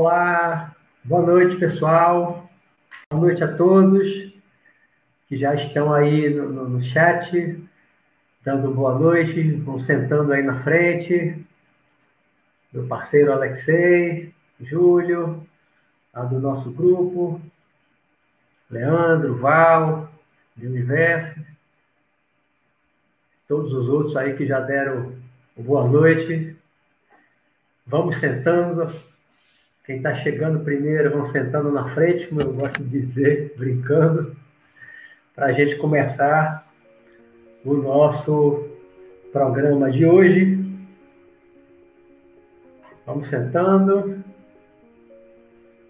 Olá, boa noite, pessoal. Boa noite a todos que já estão aí no, no, no chat, dando boa noite, vão sentando aí na frente. Meu parceiro Alexei, Júlio, lá do nosso grupo, Leandro, Val, do Universo, todos os outros aí que já deram boa noite. Vamos sentando. Quem está chegando primeiro, vão sentando na frente, como eu gosto de dizer, brincando, para a gente começar o nosso programa de hoje. Vamos sentando.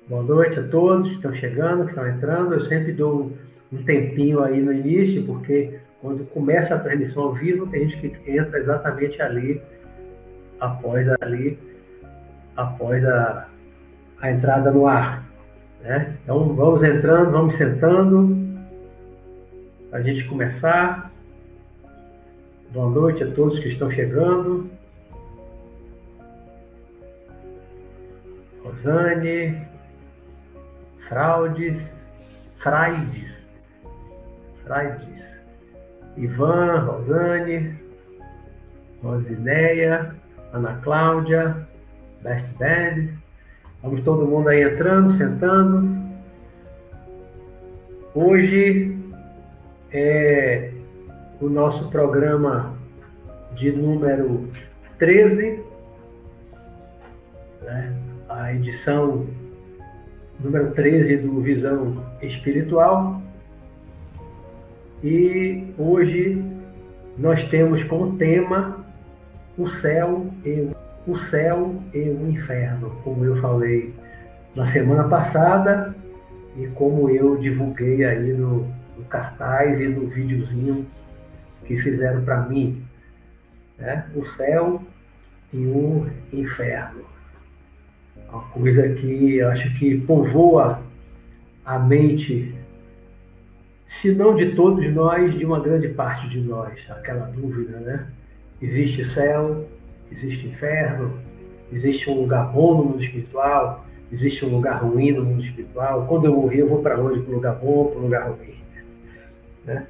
Boa noite a todos que estão chegando, que estão entrando. Eu sempre dou um tempinho aí no início, porque quando começa a transmissão ao vivo, tem gente que entra exatamente ali, após ali, após a, a entrada no ar. Né? Então vamos entrando, vamos sentando, para a gente começar. Boa noite a todos que estão chegando. Rosane, Fraudes, Fraides, Fraides, Ivan, Rosane, Rosineia, Ana Cláudia, Best Band. Vamos todo mundo aí entrando, sentando. Hoje é o nosso programa de número 13, né? a edição número 13 do Visão Espiritual. E hoje nós temos como tema o céu e o céu e o inferno, como eu falei na semana passada e como eu divulguei aí no, no cartaz e no videozinho que fizeram para mim, né? O céu e o inferno. Uma coisa que eu acho que povoa a mente, se não de todos nós, de uma grande parte de nós, aquela dúvida, né? Existe céu, existe inferno, existe um lugar bom no mundo espiritual, existe um lugar ruim no mundo espiritual. Quando eu morrer, eu vou para onde? Para o lugar bom para o lugar ruim? Né?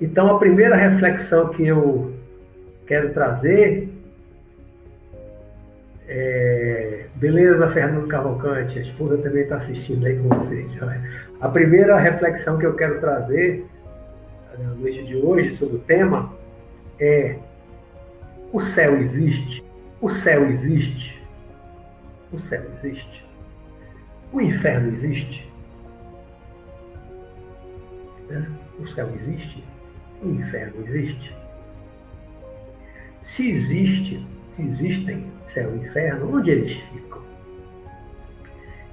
Então, a primeira reflexão que eu quero trazer é... Beleza, Fernando Cavalcante, a esposa também está assistindo aí com vocês. A primeira reflexão que eu quero trazer na noite de hoje sobre o tema é: o céu existe? O céu existe? O céu existe? O inferno existe? O céu existe? O inferno existe? Se existe, se existem céu e inferno, onde eles ficam?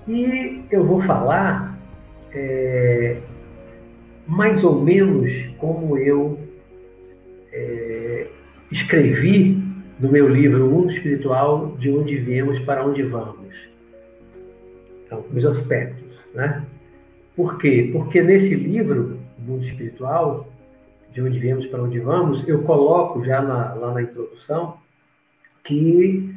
E eu vou falar é, mais ou menos como eu é, escrevi no meu livro O Mundo Espiritual, de onde viemos para onde vamos. Então, os aspectos, né? Por quê? Porque nesse livro, O Mundo Espiritual, de onde viemos para onde vamos, eu coloco já na, lá na introdução que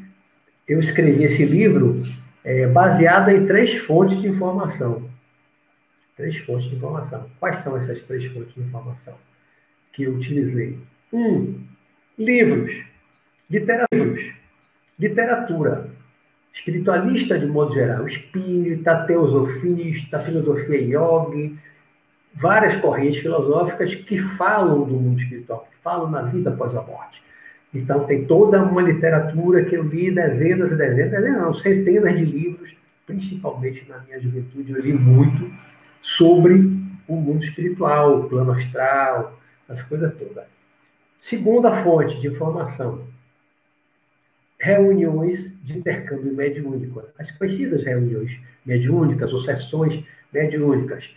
eu escrevi esse livro é, baseado em três fontes de informação. Três fontes de informação. Quais são essas três fontes de informação que eu utilizei? Um, livros, literatura, literatura, espiritualista de modo geral, espírita, teosofista, filosofia yogi, várias correntes filosóficas que falam do mundo espiritual, que falam na vida após a morte. Então, tem toda uma literatura que eu li dezenas e dezenas não, centenas de livros, principalmente na minha juventude, eu li muito sobre o mundo espiritual, o plano astral, as coisas todas. Segunda fonte de informação, reuniões de intercâmbio mediúnico, as conhecidas reuniões mediúnicas ou sessões mediúnicas.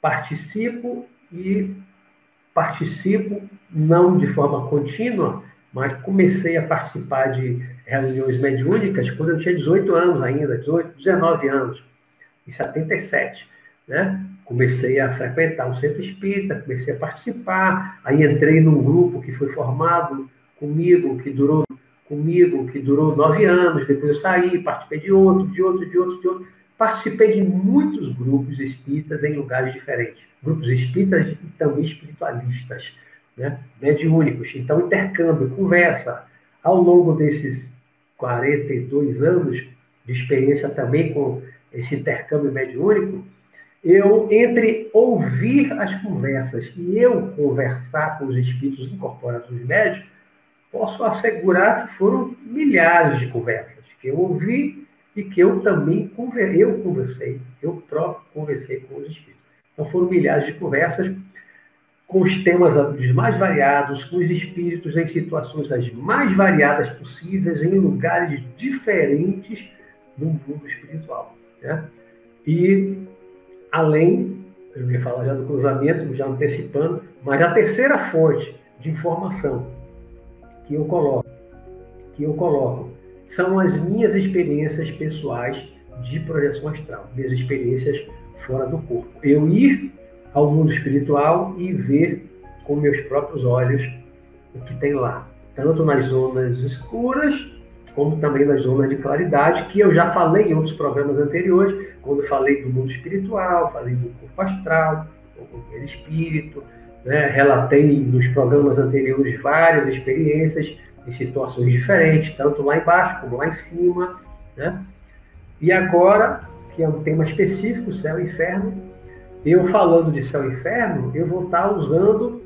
Participo e participo não de forma contínua, mas comecei a participar de reuniões mediúnicas quando eu tinha 18 anos ainda, 18, 19 anos, em 77, né? Comecei a frequentar o centro espírita, comecei a participar, aí entrei num grupo que foi formado comigo, que durou comigo, que durou nove anos, depois eu saí, participei de outro, de outro, de outro, de outro. Participei de muitos grupos espíritas em lugares diferentes. Grupos espíritas e também espiritualistas, né? mediúnicos. Então, intercâmbio, conversa. Ao longo desses 42 anos de experiência também com esse intercâmbio mediúnico, eu, entre ouvir as conversas e eu conversar com os espíritos incorporados nos médios, posso assegurar que foram milhares de conversas que eu ouvi e que eu também eu conversei, eu próprio conversei com os espíritos. Então foram milhares de conversas com os temas os mais variados, com os espíritos em situações as mais variadas possíveis, em lugares diferentes do mundo espiritual. Né? E além, eu ia falar já do cruzamento, já antecipando, mas a terceira fonte de informação que eu coloco, que eu coloco, são as minhas experiências pessoais de projeção astral, minhas experiências fora do corpo. Eu ir ao mundo espiritual e ver com meus próprios olhos o que tem lá, tanto nas zonas escuras como também nas zonas de claridade, que eu já falei em outros programas anteriores, quando falei do mundo espiritual, falei do corpo astral, do espírito, né? Relatei nos programas anteriores várias experiências em situações diferentes, tanto lá embaixo como lá em cima. Né? E agora, que é um tema específico, céu e inferno, eu falando de céu e inferno, eu vou estar usando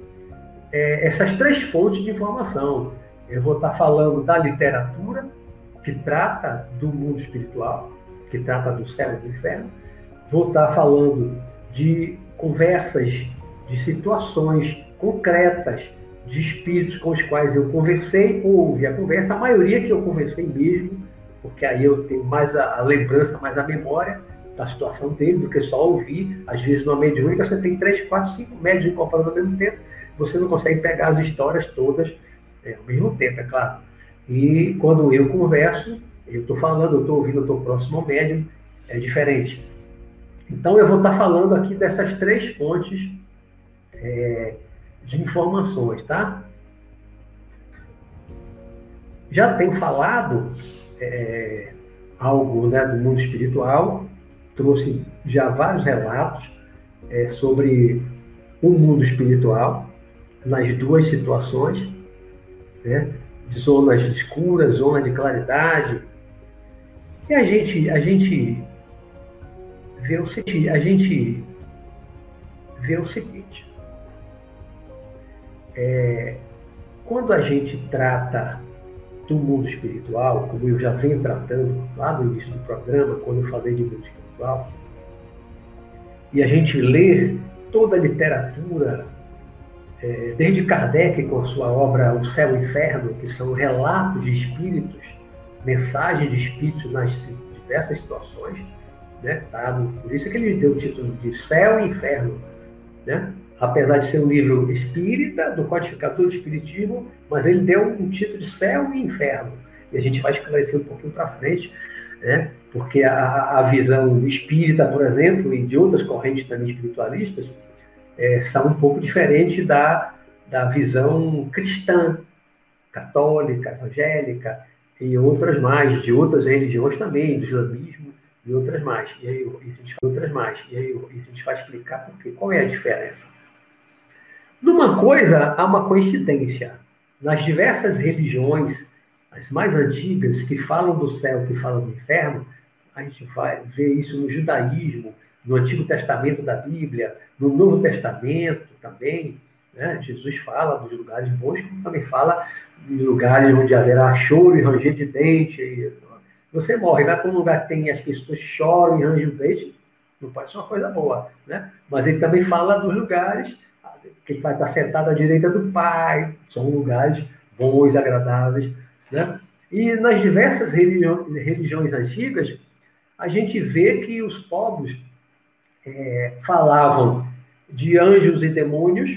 é, essas três fontes de informação. Eu vou estar falando da literatura, que trata do mundo espiritual, que trata do céu e do inferno. Vou estar falando de conversas de situações concretas de espíritos com os quais eu conversei ou ouvi a conversa, a maioria que eu conversei mesmo, porque aí eu tenho mais a, a lembrança, mais a memória da situação dele do que só ouvir. Às vezes, numa mediúnica, você tem três, quatro, cinco médios incorporando ao mesmo tempo, você não consegue pegar as histórias todas é, ao mesmo tempo, é claro. E quando eu converso, eu estou falando, eu estou ouvindo, eu estou próximo ao médium, é diferente. Então, eu vou estar falando aqui dessas três fontes é, de informações, tá? Já tenho falado é, algo né, do mundo espiritual, trouxe já vários relatos é, sobre o mundo espiritual nas duas situações, né, zonas escuras, zona de claridade. E a gente, a gente vê o seguinte, a gente vê o seguinte, é, quando a gente trata do mundo espiritual, como eu já venho tratando lá no início do programa, quando eu falei de mundo espiritual, e a gente lê toda a literatura, desde Kardec com sua obra O Céu e o Inferno, que são relatos de espíritos, mensagens de espíritos nas diversas situações, né? Tá? Por isso é que ele deu o título de Céu e Inferno, né? apesar de ser um livro espírita, do codificador do espiritismo, mas ele deu um título de céu e inferno. E a gente vai esclarecer um pouquinho para frente, né? porque a, a, visão espírita, por exemplo, e de outras correntes também espiritualistas, é, são um pouco diferentes da, da visão cristã, católica, evangélica, e outras mais, de outras religiões também, do islamismo e outras mais. E aí, a gente, outras mais. E aí a gente vai explicar por quê. Qual é a diferença? Numa coisa, há uma coincidência. Nas diversas religiões, as mais antigas, que falam do céu, que falam do inferno, a gente vai ver isso no judaísmo, no Antigo Testamento da Bíblia, no Novo Testamento também. Né? Jesus fala dos lugares bons, como também fala de lugares onde haverá choro e ranger de dente. Você morre, vai para um lugar que tem as pessoas choram e rangem o dente, não pode ser uma coisa boa. Né? Mas ele também fala dos lugares que vai estar sentado à direita do Pai, são lugares bons, agradáveis. Né? E nas diversas religiões antigas, a gente vê que os povos é, falavam de anjos e demônios,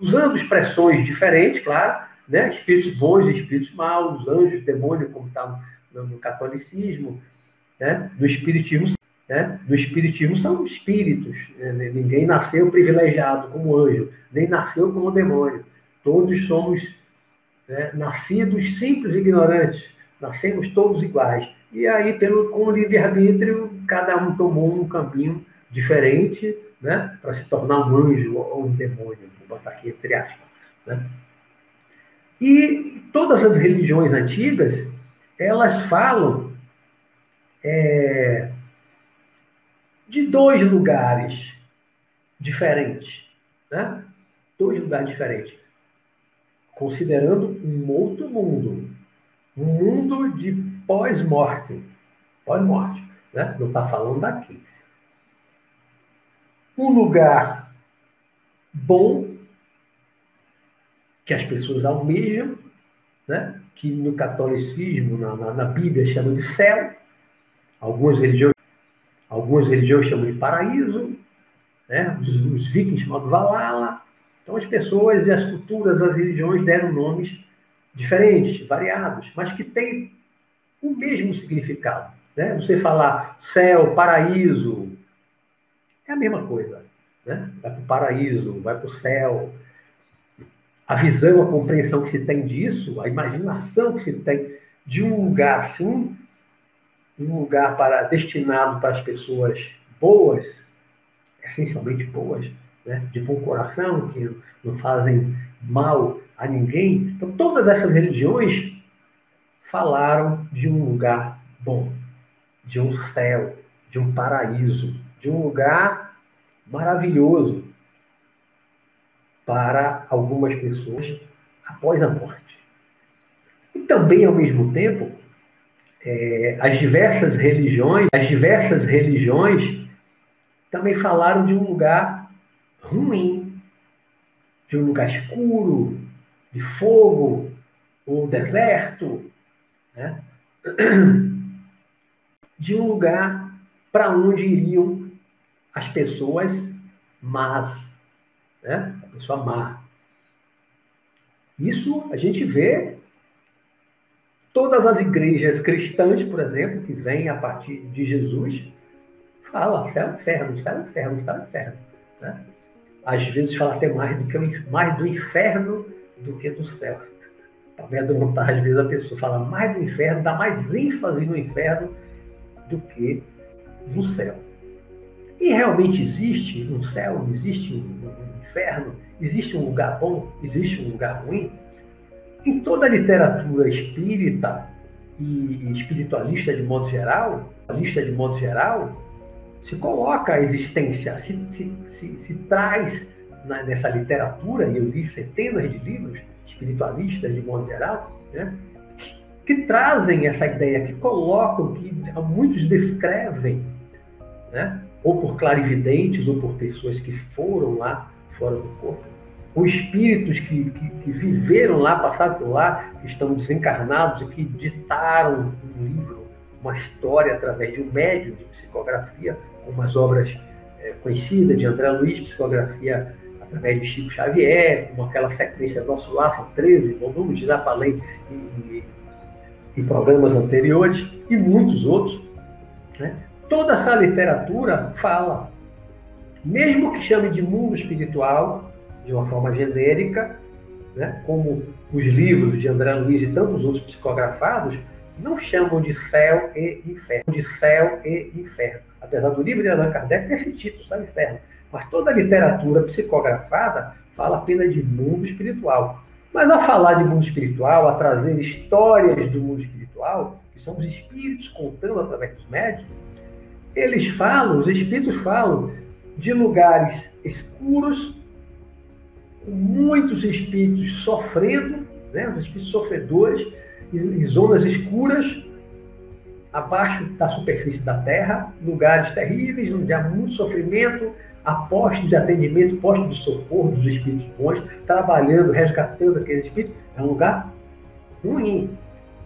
usando expressões diferentes, claro, né? espíritos bons e espíritos maus, anjos, demônios, como está no, no catolicismo, né? no espiritismo né? No Espiritismo são espíritos. Né? Ninguém nasceu privilegiado como anjo, nem nasceu como demônio. Todos somos né, nascidos simples ignorantes, nascemos todos iguais. E aí, pelo, com o livre-arbítrio, cada um tomou um caminho diferente né, para se tornar um anjo ou um demônio, vou botar aqui entre aspas. Né? E todas as religiões antigas, elas falam é, de dois lugares diferentes. Né? Dois lugares diferentes. Considerando um outro mundo. Um mundo de pós-morte. Pós-morte. Né? Não está falando daqui. Um lugar bom que as pessoas almejam, né? que no catolicismo, na, na, na Bíblia, chamam de céu, algumas religiões, algumas religiões chamam de paraíso, né? os, os vikings chamam de Valhalla. Então as pessoas e as culturas, as religiões deram nomes diferentes, variados, mas que têm o mesmo significado. Né? Você falar céu, paraíso, é a mesma coisa. Né? Vai para o paraíso, vai para o céu, a visão, a compreensão que se tem disso, a imaginação que se tem de um lugar assim, um lugar para destinado para as pessoas boas, essencialmente boas, né? de bom coração, que não fazem mal a ninguém. Então, todas essas religiões falaram de um lugar bom, de um céu, de um paraíso, de um lugar maravilhoso, para algumas pessoas após a morte. E também, ao mesmo tempo, é, as diversas religiões, as diversas religiões também falaram de um lugar ruim, de um lugar escuro, de fogo, ou deserto, né? de um lugar para onde iriam as pessoas más, né? a pessoa má. Isso a gente vê todas as igrejas cristãs, por exemplo, que vêm a partir de Jesus, fala céu inferno, céu inferno, céu inferno. Né? Às vezes fala até mais do, que, mais do inferno do que do céu. Para me amedrontar, às vezes a pessoa fala mais do inferno, dá mais ênfase no inferno do que no céu. E realmente existe um céu, existe um, inferno? Existe um lugar bom? Existe um lugar ruim? Em toda a literatura espírita e espiritualista de modo geral, lista de modo geral, se coloca a existência, se, se, se, se traz na, nessa literatura, e eu li centenas de livros espiritualistas de modo geral, né, que, trazem essa ideia, que colocam, que muitos descrevem, né, ou por clarividentes, ou por pessoas que foram lá fora do corpo, com espíritos que, que, que, viveram lá, passaram por lá, que estão desencarnados e que ditaram um livro, uma história através de um médium de psicografia, como as obras é, conhecidas de André Luiz, psicografia através de Chico Xavier, como aquela sequência Nosso Laço, 13 volumes, já falei em, em programas anteriores, e muitos outros. Né? Toda essa literatura fala mesmo que chame de mundo espiritual, de uma forma genérica, né, como os livros de André Luiz e tantos outros psicografados, não chamam de céu e inferno, de céu e inferno. Apesar do livro de Allan Kardec ter esse título, céu e inferno. Mas toda a literatura psicografada fala apenas de mundo espiritual. Mas a falar de mundo espiritual, a trazer histórias do mundo espiritual, que são os espíritos contando através dos médios, eles falam, os espíritos falam de lugares escuros, com muitos espíritos sofrendo, né, os espíritos sofredores, em zonas escuras, abaixo da superfície da Terra, lugares terríveis, onde há muito sofrimento, há postos de atendimento, postos de socorro dos espíritos bons, trabalhando, resgatando aqueles espíritos. É um lugar ruim,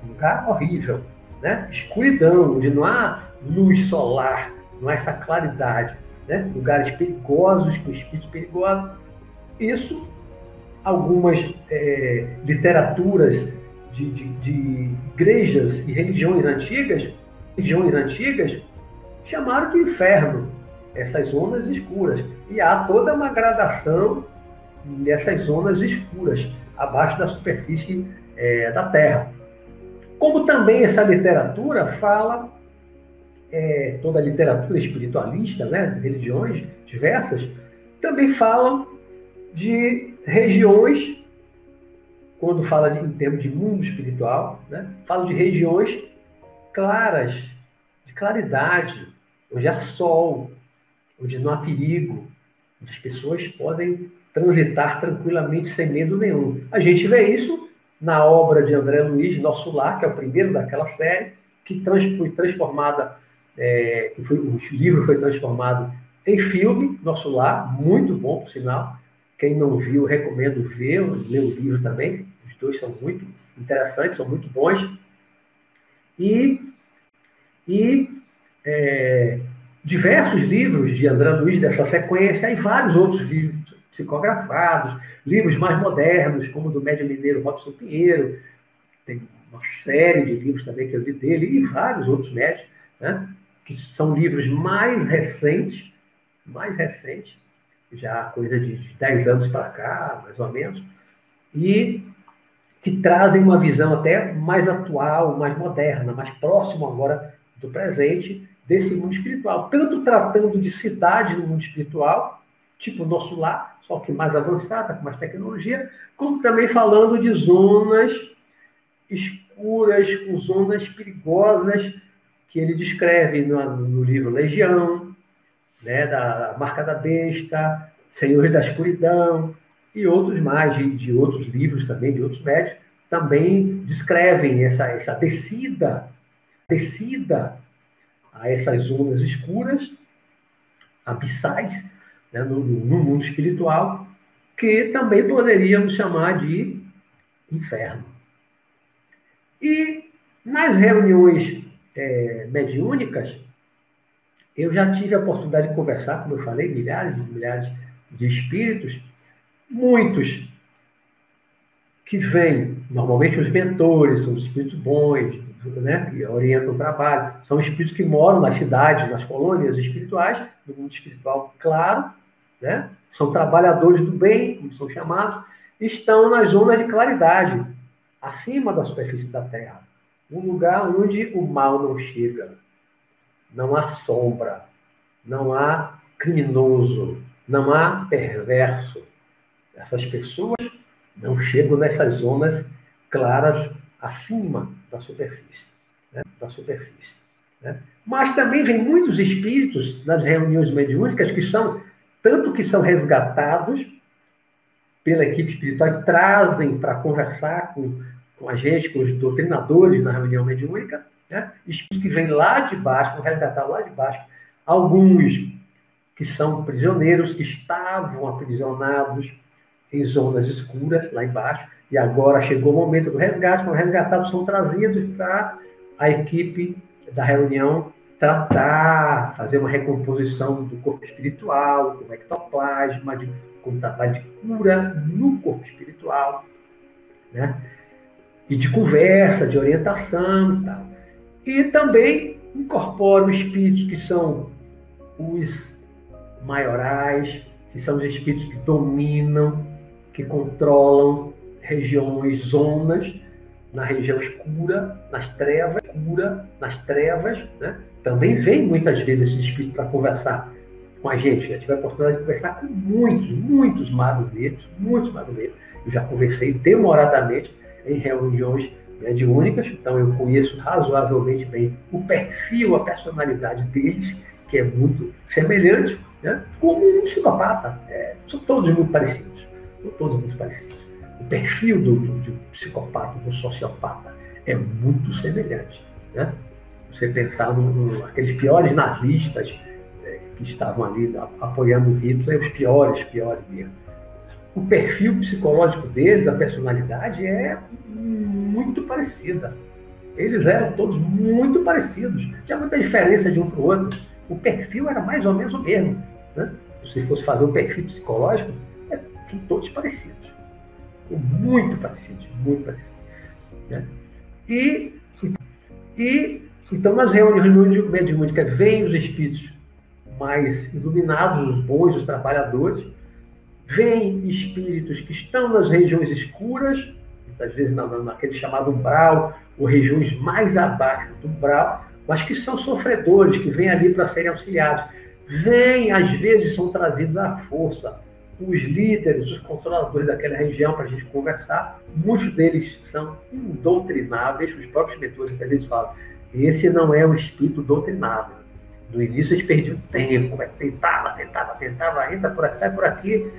um lugar horrível, né? escuridão, onde não há luz solar, não há essa claridade né? lugares perigosos, com espíritos perigosos. Isso, algumas é, literaturas de, de, de, igrejas e religiões antigas, religiões antigas, chamaram de inferno essas zonas escuras. E há toda uma gradação nessas zonas escuras, abaixo da superfície é, da Terra. Como também essa literatura fala, é, toda a literatura espiritualista, né, de religiões diversas, também falam de regiões, quando fala de, em termos de mundo espiritual, né, fala de regiões claras, de claridade, onde há sol, onde não há perigo, onde as pessoas podem transitar tranquilamente sem medo nenhum. A gente vê isso na obra de André Luiz, Nosso Lar, que é o primeiro daquela série, que foi transformada, é, que foi, o livro foi transformado em filme, Nosso Lar, muito bom, por sinal. Quem não viu, recomendo ver, ler o livro também. Os dois são muito interessantes, são muito bons. E, e é, diversos livros de André Luiz dessa sequência e vários outros livros psicografados, livros mais modernos, como do médio mineiro Robson Pinheiro, tem uma série de livros também que eu li dele, e vários outros médios, né, que são livros mais recentes, mais recentes, já coisa de 10 anos para cá, mais ou menos, e que trazem uma visão até mais atual, mais moderna, mais próximo agora do presente desse mundo espiritual, tanto tratando de cidade no mundo espiritual, tipo o nosso lar, só que mais avançada, com mais tecnologia, como também falando de zonas escuras, com zonas perigosas, que ele descreve no, no livro Legião, né, da Marca da Besta, Senhores da Escuridão, e outros mais, de, de outros livros também, de outros médicos, também descrevem essa, essa descida, descida a essas zonas escuras, abissais, né, no, no, mundo espiritual, que também poderíamos chamar de inferno. E nas reuniões é, mediúnicas, eu já tive a oportunidade de conversar, como eu falei, milhares e milhares de espíritos, muitos que vêm, normalmente os mentores, são os espíritos bons, né, que orientam o trabalho, são espíritos que moram nas cidades, nas colônias espirituais, no mundo espiritual, claro, né, são trabalhadores do bem, como são chamados, estão nas zonas de claridade, acima da superfície da Terra, um lugar onde o mal não chega, não há sombra, não há criminoso, não há perverso. Essas pessoas não chegam nessas zonas claras acima da superfície. Né? Da superfície né? Mas também vem muitos espíritos nas reuniões mediúnicas que são, tanto que são resgatados pela equipe espiritual e trazem para conversar com, com a gente, com os doutrinadores na reunião mediúnica, né? espíritos que vêm lá de baixo, vão resgatar lá de baixo, alguns que são prisioneiros, que estavam aprisionados em zonas escuras, lá embaixo, e agora chegou o momento do resgate, foram resgatados, são trazidos para a equipe da reunião tratar, fazer uma recomposição do corpo espiritual, do ectoplasma, de, com trabalho de cura no corpo espiritual, né? E de conversa, de orientação e tal. E também incorporam espíritos que são os maiorais, que são os espíritos que dominam, que controlam regiões, zonas, na região escura, nas trevas, cura, nas trevas, né? Também vem muitas vezes esse espírito para conversar com a gente. Já tive a oportunidade de conversar com muitos, muitos magos negros, muitos magos negros. Eu já conversei demoradamente em reuniões mediúnicas, então eu conheço razoavelmente bem o perfil, a personalidade deles, que é muito semelhante, né? como um psicopata. É, são todos muito parecidos. Todos muito parecidos o perfil do, do, um psicopata, do sociopata, é muito semelhante. Né? Você pensar naqueles piores nazistas é, que estavam ali apoiando Hitler, os piores, piores mesmo. O perfil psicológico deles, a personalidade é muito parecida. Eles eram todos muito parecidos. Tinha muita diferença de um para o outro. O perfil era mais ou menos o mesmo. Né? Se fosse fazer um perfil psicológico, são todos parecidos muito parecidos, muito parecidos. Né? E, e, então, nas reuniões mediúnicas, vêm os espíritos mais iluminados, os bons, os trabalhadores, vêm espíritos que estão nas regiões escuras, muitas vezes na, naquele chamado umbral, ou regiões mais abaixo do umbral, mas que são sofredores, que vêm ali para serem auxiliados. Vêm, às vezes, são trazidos à força. Os líderes, os controladores daquela região para a gente conversar, muitos deles são indoutrináveis, os próprios mentores às vezes falam, esse não é o espírito doutrinável. No início eles perdiam tempo, tentava, tentava, tentava, entra por aqui, sai por aqui,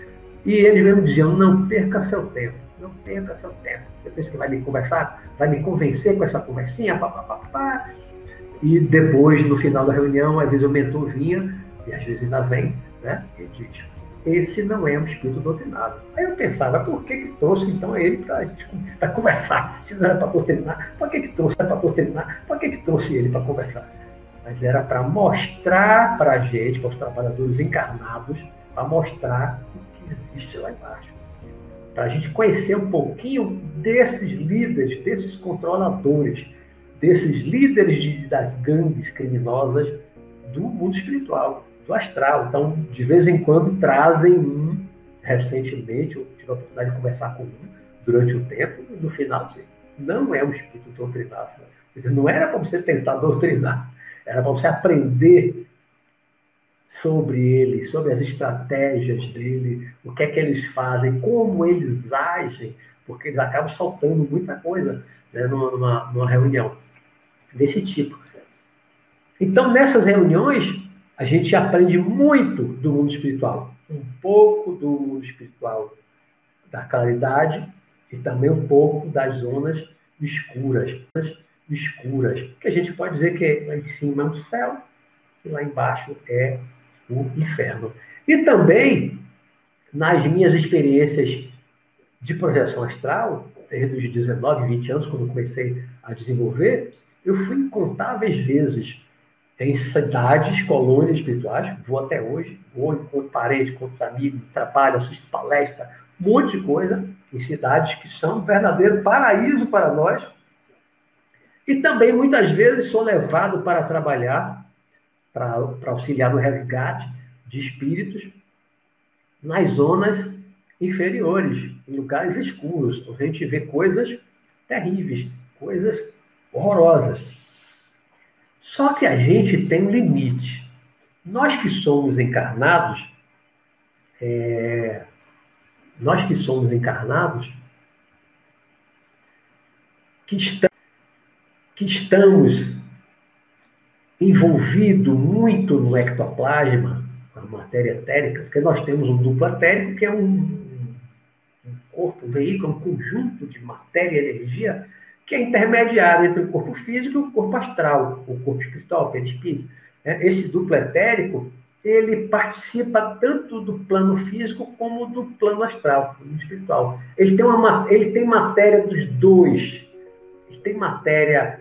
e eles mesmo diziam, não perca seu tempo, não perca seu tempo. Pensa que vai me conversar, vai me convencer com essa conversinha, pá, pá, pá, pá. E depois, no final da reunião, às vezes o mentor vinha, e às vezes ainda vem, né? E diz, esse não é um espírito doutrinado. Aí eu pensava, por que que trouxe então ele para conversar? Se não era para doutrinar, por que que trouxe para doutrinar? Por que que trouxe ele para conversar? Mas era para mostrar para a gente, para os trabalhadores encarnados, para mostrar existe lá embaixo. Para a gente conhecer um pouquinho desses líderes, desses controladores, desses líderes de, das gangues criminosas do mundo espiritual, do astral. Então, de vez em quando, trazem um. Recentemente, eu tive a oportunidade de conversar com um durante o tempo, e no final, assim, não é um espírito doutrinado. Não era para você tentar doutrinar, era para você aprender sobre ele, sobre as estratégias dele, o que é que eles fazem, como eles agem, porque eles acabam soltando muita coisa né, numa, numa reunião desse tipo. Então, nessas reuniões, a gente aprende muito do mundo espiritual, um pouco do mundo espiritual da claridade e também um pouco das zonas escuras, escuras, que a gente pode dizer que lá em cima é o céu e lá embaixo é o inferno. E também, nas minhas experiências de projeção astral, desde os 19, 20 anos, quando comecei a desenvolver, eu fui incontáveis vezes em cidades, colônias espirituais, vou até hoje, vou, encontro parentes, encontro amigos, trabalho, assisto palestra, um monte de coisa, em cidades que são um verdadeiro paraíso para nós. E também, muitas vezes, sou levado para trabalhar para auxiliar no resgate de espíritos nas zonas inferiores, em lugares escuros, a gente vê coisas terríveis, coisas horrorosas. Só que a gente tem um limite. Nós que somos encarnados, é, nós que somos encarnados, que, que estamos envolvido muito no ectoplasma, a matéria etérica, porque nós temos um duplo etérico, que é um, um corpo, um veículo, um conjunto de matéria e energia que é intermediário entre o corpo físico e o corpo astral, o corpo espiritual, o perispírito. É, esse duplo etérico, ele participa tanto do plano físico como do plano astral, do espiritual. Ele tem, uma, ele tem matéria dos dois. Ele tem matéria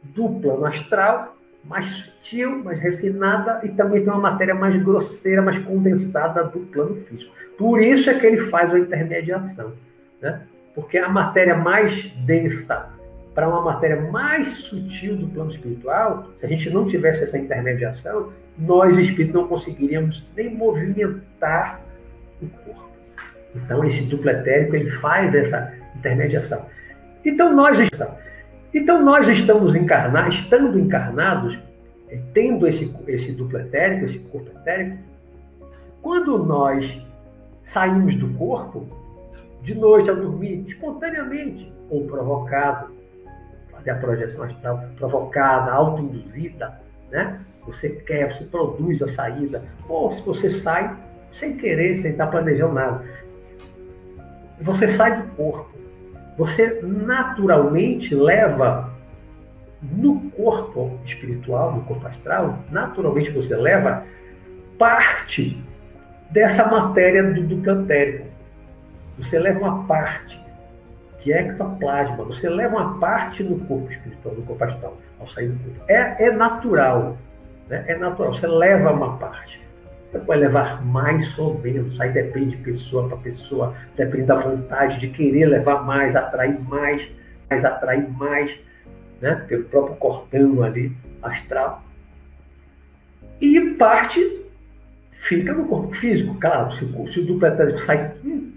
do plano astral mais sutil, mais refinada e também tem uma matéria mais grosseira, mais condensada do plano físico. Por isso é que ele faz a intermediação, né? Porque a matéria mais densa para uma matéria mais sutil do plano espiritual, se a gente não tivesse essa intermediação, nós espíritos não conseguiríamos nem movimentar o corpo. Então esse duplo etérico ele faz essa intermediação. Então nós estamos então, nós estamos encarnados, estando encarnados, eh, tendo esse, esse duplo etérico, esse corpo etérico, quando nós saímos do corpo, de noite ao dormir, espontaneamente, ou provocado, fazer a projeção astral provocada, autoinduzida, né? Você quer, você produz a saída, ou se você sai sem querer, sem estar planejando nada. Você sai do corpo você naturalmente leva no corpo espiritual, no corpo astral, naturalmente você leva parte dessa matéria do duplo etérico. Você leva uma parte, que é ectoplasma, você leva uma parte no corpo espiritual, no corpo astral, ao sair do corpo. É, é natural, né? é natural, você leva uma parte. Você pode levar mais ou menos, aí depende de pessoa para pessoa, depende da vontade de querer levar mais, atrair mais, mais atrair mais, né? pelo próprio cordão ali, astral. E parte fica no corpo físico. Claro, se o, se o duplo sai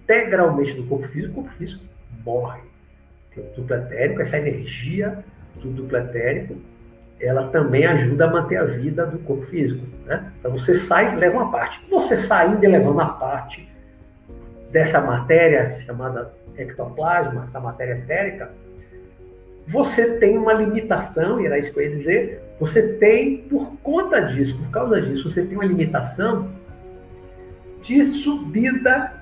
integralmente do corpo físico, o corpo físico morre. o duplo etérico, essa energia do duplo etérico, ela também ajuda a manter a vida do corpo físico. Né? Então você sai e leva uma parte. Você saindo e levando a parte dessa matéria chamada ectoplasma, essa matéria etérica, você tem uma limitação, e era isso que eu ia dizer, você tem, por conta disso, por causa disso, você tem uma limitação de subida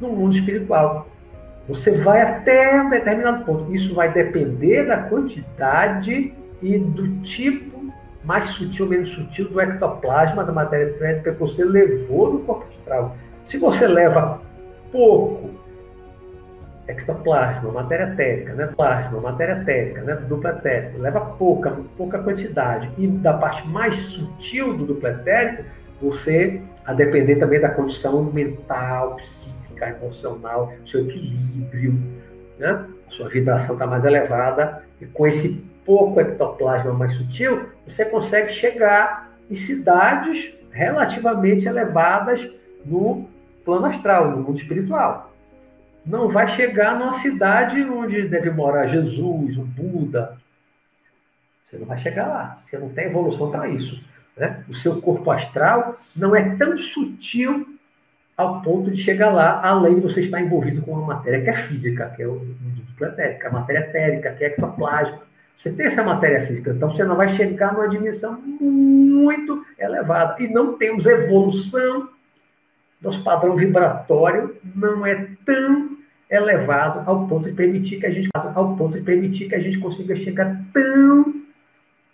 no mundo espiritual. Você vai até um determinado ponto. Isso vai depender da quantidade e do tipo mais sutil ou menos sutil do ectoplasma da matéria etérica que você levou no corpo astral. Se você leva pouco ectoplasma, matéria etérica, né? Plasma, matéria etérica, né? Duplo etérico, leva pouca, pouca quantidade. E da parte mais sutil do duplo etérico, você, a depender também da condição mental, psíquica, emocional, seu equilíbrio, né? A sua vibração está mais elevada e com esse pouco ectoplasma mais sutil, você consegue chegar em cidades relativamente elevadas no plano astral, no mundo espiritual não vai chegar numa cidade onde deve morar Jesus, o Buda. Você não vai chegar lá. Você não tem evolução para isso. Né? O seu corpo astral não é tão sutil ao ponto de chegar lá, além de você estar envolvido com uma matéria que é física, que é o mundo planeta, a matéria etérica, que é ectoplasma. Você tem essa matéria física, então você não vai chegar numa dimensão muito elevada. E não temos evolução nosso padrão vibratório não é tão elevado ao ponto de permitir que a gente ao ponto de permitir que a gente consiga chegar tão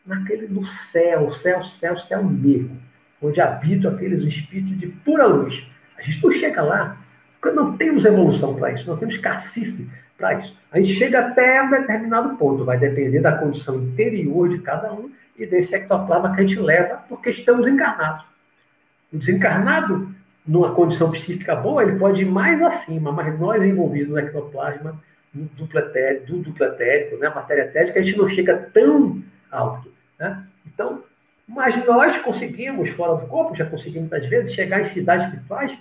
naquele no céu, céu, céu, céu mesmo, onde habitam aqueles espíritos de pura luz. A gente não chega lá, porque não temos evolução para isso, não temos cacife para isso. A gente chega até um determinado ponto, vai depender da condição interior de cada um e desse ectoplasma que a gente leva, porque estamos encarnados. O desencarnado numa condição psíquica boa, ele pode ir mais acima, mas nós envolvidos no ectoplasma, no duplo etérico, do duplo etérico, né, matéria etérica, a gente não chega tão alto. Né? Então, mas nós conseguimos, fora do corpo, já conseguimos muitas vezes, chegar em cidades espirituais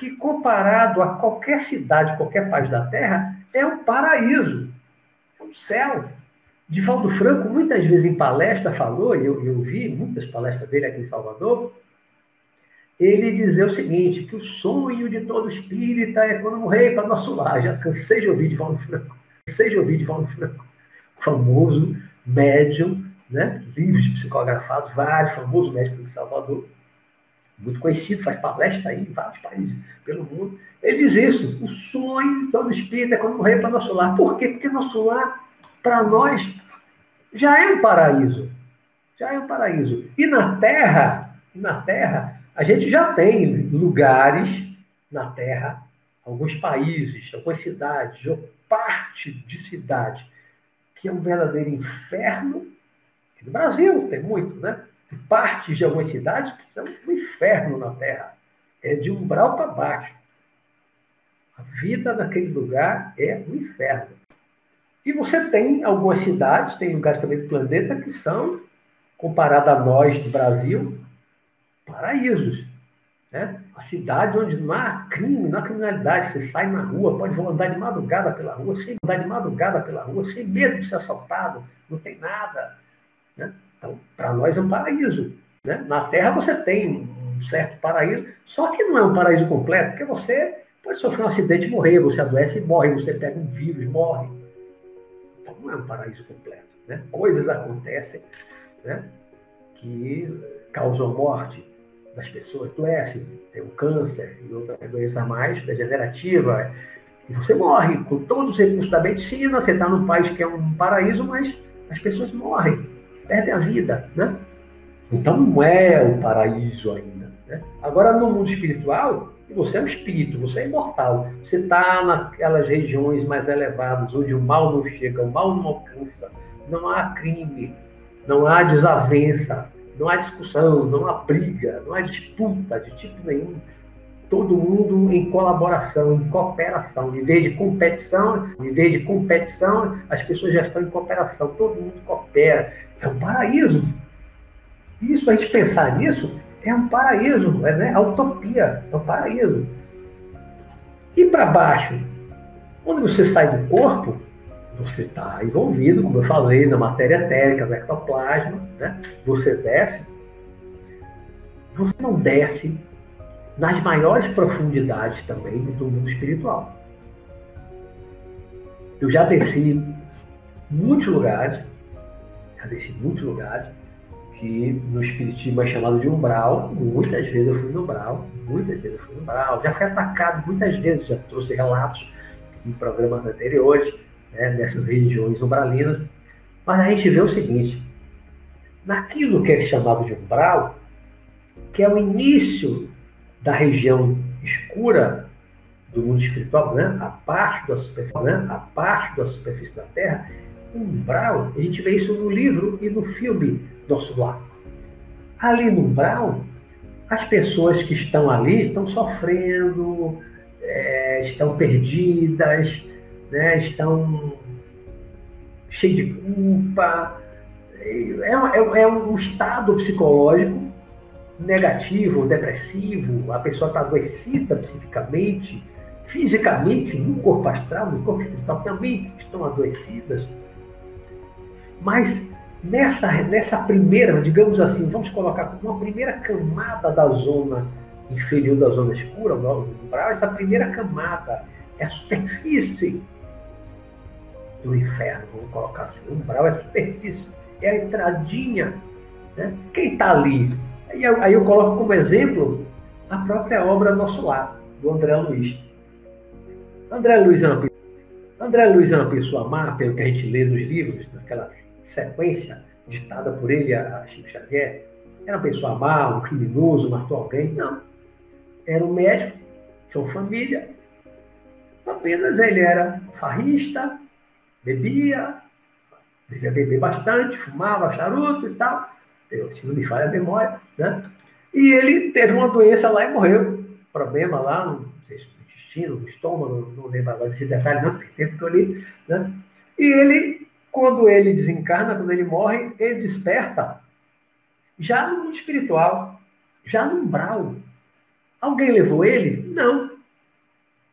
que, comparado a qualquer cidade, qualquer país da Terra, é um paraíso, é um céu. Divaldo Franco, muitas vezes em palestra, falou, e eu, eu vi muitas palestras dele aqui em Salvador, ele dizer o seguinte, que o sonho de todo espírita é quando morrer para nosso lar. Já cansei de ouvir de Valdo Franco, cansei de ouvir de Valdo Franco, famoso médium, né? livros psicografados, vários famosos médicos de Salvador, muito conhecido, faz palestra aí em vários países pelo mundo. Ele diz isso, o sonho todo espírita é quando morrer para nosso lar. Por quê? Porque nosso lar, para nós, já é um paraíso. Já é um paraíso. E na Terra, na Terra, a gente já tem lugares na Terra, alguns países, algumas cidades, ou parte de cidade, que é um verdadeiro inferno. No Brasil tem muito, né? Partes de algumas cidades que são um inferno na Terra. É de umbral para baixo. A vida naquele lugar é um inferno. E você tem algumas cidades, tem lugares também do planeta que são, comparado a nós do Brasil, paraísos. Né? A cidade onde não há crime, não há criminalidade. Você sai na rua, pode andar de madrugada pela rua, sem andar de madrugada pela rua, sem medo de ser assaltado, não tem nada. Né? Então, para nós é um paraíso. Né? Na Terra você tem um certo paraíso, só que não é um paraíso completo, porque você pode sofrer um acidente e morrer, você adoece e morre, você pega um vírus e morre. Então não é um paraíso completo. Né? Coisas acontecem né? que causam morte das pessoas adoecem, tem o câncer e outras doenças mais degenerativas, e você morre com todos os recursos da medicina, você está num país que é um paraíso, mas as pessoas morrem, perdem a vida, né? Então não é o paraíso ainda. Né? Agora, no mundo espiritual, você é um espírito, você é imortal. Você está naquelas regiões mais elevadas, onde o mal não chega, o mal não alcança, não há crime, não há desavença, não há discussão, não há briga, não há disputa de tipo nenhum. Todo mundo em colaboração, em cooperação. Em vez de competição, em vez de competição, as pessoas já estão em cooperação. Todo mundo coopera. É um paraíso. Isso, a gente pensar nisso, é um paraíso, é né? a utopia, é um paraíso. E para baixo, quando você sai do corpo, você está envolvido, como eu falei, na matéria etérica, no ectoplasma, né? você desce, você não desce nas maiores profundidades também do mundo espiritual. Eu já desci muitos lugares, desci em muitos lugares, que no Espiritismo é chamado de umbral. Muitas vezes eu fui no umbral, muitas vezes eu fui no umbral. Já fui atacado muitas vezes, já trouxe relatos em programas anteriores, né, nessas regiões umbralinas. Mas a gente vê o seguinte: naquilo que é chamado de umbral, que é o início da região escura do mundo espiritual, né? a parte da superfície, né? a parte da superfície da Terra, umbral, a gente vê isso no livro e no filme Nosso Lar. Ali no umbral, as pessoas que estão ali estão sofrendo, é, estão perdidas, né? estão cheias de culpa. É, é, é um estado psicológico negativo, depressivo, a pessoa está adoecida psiquicamente, fisicamente, no corpo astral, no corpo espiritual também estão adoecidas. Mas nessa, nessa primeira, digamos assim, vamos colocar uma primeira camada da zona inferior da zona escura, essa primeira camada é a superfície do inferno, vamos colocar assim. O umbral é a superfície, é a entradinha. Né? Quem está ali? Aí eu, aí eu coloco como exemplo a própria obra Nosso Lar, do André Luiz. André Luiz é uma, André Luiz é uma pessoa má, pelo que a gente lê nos livros, naquela sequência ditada por ele a Chico Xavier. Era uma pessoa má, um criminoso, matou alguém. Não. Era um médico, tinha uma família. Apenas ele era farrista, bebia, devia beber bastante, fumava charuto e tal se não me falha a memória, né? E ele teve uma doença lá e morreu. Problema lá, não sei se no intestino, no estômago, não lembro agora desse detalhe, não, tem tempo que eu li, né? E ele, quando ele desencarna, quando ele morre, ele desperta já no mundo espiritual, já no umbral. Alguém levou ele? Não.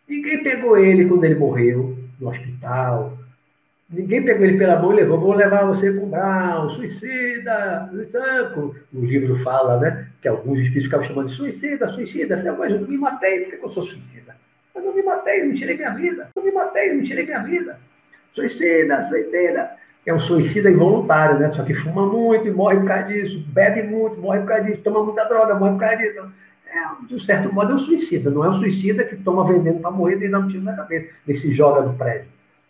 Ninguém pegou ele quando ele morreu no hospital, Ninguém pegou ele pela mão e levou, vou levar você para um brau, suicida, sanco. O livro fala, né, que alguns espíritos ficavam chamando de suicida, suicida. Eu mas eu não me matei, por que eu sou suicida? Eu não me matei, não tirei minha vida. Eu não me matei, não tirei minha vida. Suicida, suicida. É um suicida involuntário, né? Só que fuma muito e morre por causa disso, bebe muito, morre por causa disso, toma muita droga, morre por causa disso. É, de um certo modo, é um suicida, não é um suicida que toma veneno para morrer e dá um tiro na cabeça, e se joga do prédio.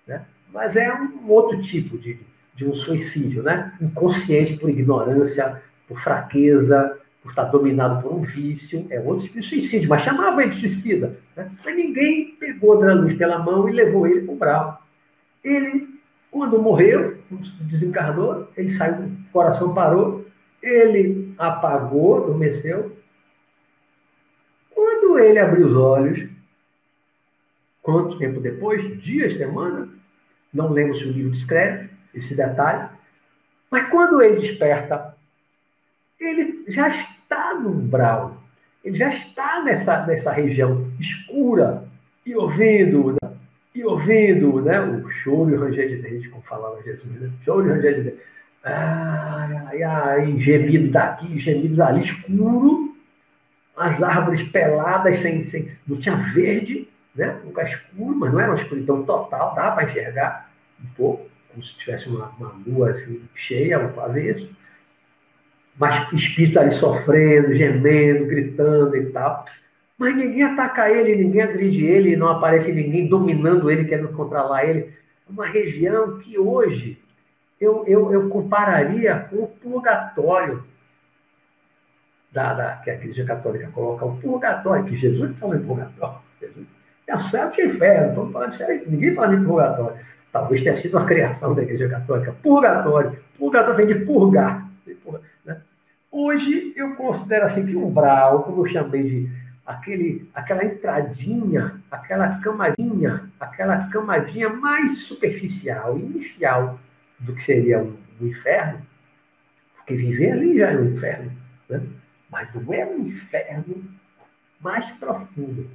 Né? mas é um outro tipo de, de um suicídio, né? Inconsciente por ignorância, por fraqueza, por estar dominado por um vício, é outro tipo de suicídio, mas chamava ele de suicida. Né? Mas ninguém pegou Luiz pela mão e levou ele para o bravo. Ele, quando morreu, desencarnou, ele saiu, o coração parou, ele apagou, adormeceu. Quando ele abriu os olhos, quanto tempo depois? Dias, semana? Não lembro se o livro descreve esse detalhe. Mas quando ele desperta, ele já está no umbral. Ele já está nessa, nessa região escura e ouvindo, né? E ouvindo né? o choro e o ranger de dente, como falava Jesus, né? choro e ranger de dente. Ai, ai, ai, gemidos daqui, gemidos ali, escuro, as árvores peladas, sem, sem, não tinha verde, né? Um lugar escuro, mas não era uma escuridão total, dá para enxergar um pouco, como se tivesse uma, uma lua assim, cheia ao avesso, mas espíritos ali sofrendo, gemendo, gritando e tal. Mas ninguém ataca ele, ninguém agride ele, não aparece ninguém dominando ele, querendo controlar ele. Uma região que hoje eu, eu, eu compararia com o purgatório da, da, que a Igreja Católica coloca, o purgatório, que Jesus falou em purgatório. Jesus, é o céu e o inferno, estamos falando ninguém fala em purgatório. Talvez tenha sido uma criação da Igreja Católica. Purgatório. Purgatório vem de purgar. Né? Hoje, eu considero assim que o umbral, como eu chamei de aquele, aquela entradinha, aquela camadinha, aquela camadinha mais superficial, inicial do que seria o, inferno, porque viver ali já é um inferno, né? mas não é um inferno mais profundo.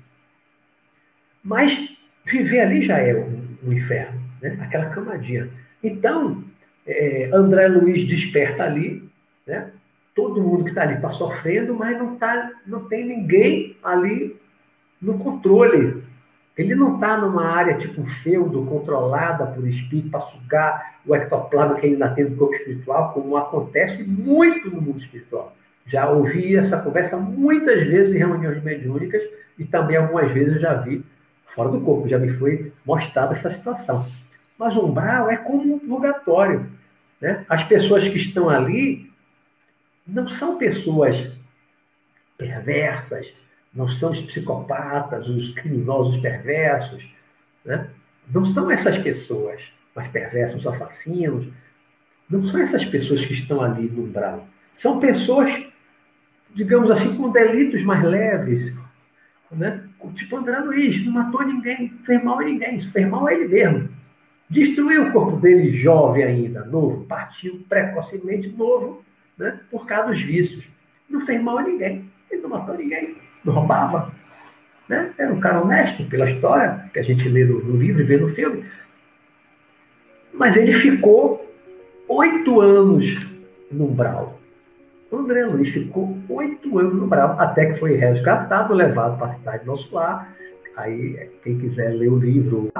Mas viver ali já é um, um inferno. né? aquela camadinha. Então, é, André Luiz desperta ali, né? Todo mundo que está ali está sofrendo, mas não, tá, não tem ninguém ali no controle. Ele não está numa área tipo um feudo, controlada por espírito, para sugar o ectoplasma que ainda tem no corpo espiritual, como acontece muito no mundo espiritual. Já ouvi essa conversa muitas vezes em reuniões mediúnicas e também algumas vezes eu já vi fora do corpo, já me foi mostrada essa situação. Mas o umbral é como um purgatório. Né? As pessoas que estão ali não são pessoas perversas, não são os psicopatas, os criminosos perversos, né? não são essas pessoas mais perversas, os assassinos, não são essas pessoas que estão ali no umbral. São pessoas, digamos assim, com delitos mais leves, né? tipo André Luiz, não matou ninguém, fez mal a ninguém, fez mal a ele mesmo. Destruiu o corpo dele jovem ainda, novo, partiu precocemente novo, né? por causa dos vícios. Não fez mal a ninguém, ele não matou ninguém não roubava. Né? Era um cara honesto pela história que a gente lê no, no livro e vê no filme. Mas ele ficou oito anos no umbral. O André Luiz ficou oito anos no umbral, até que foi resgatado, levado para a cidade do nosso lar. Aí, quem quiser ler o livro,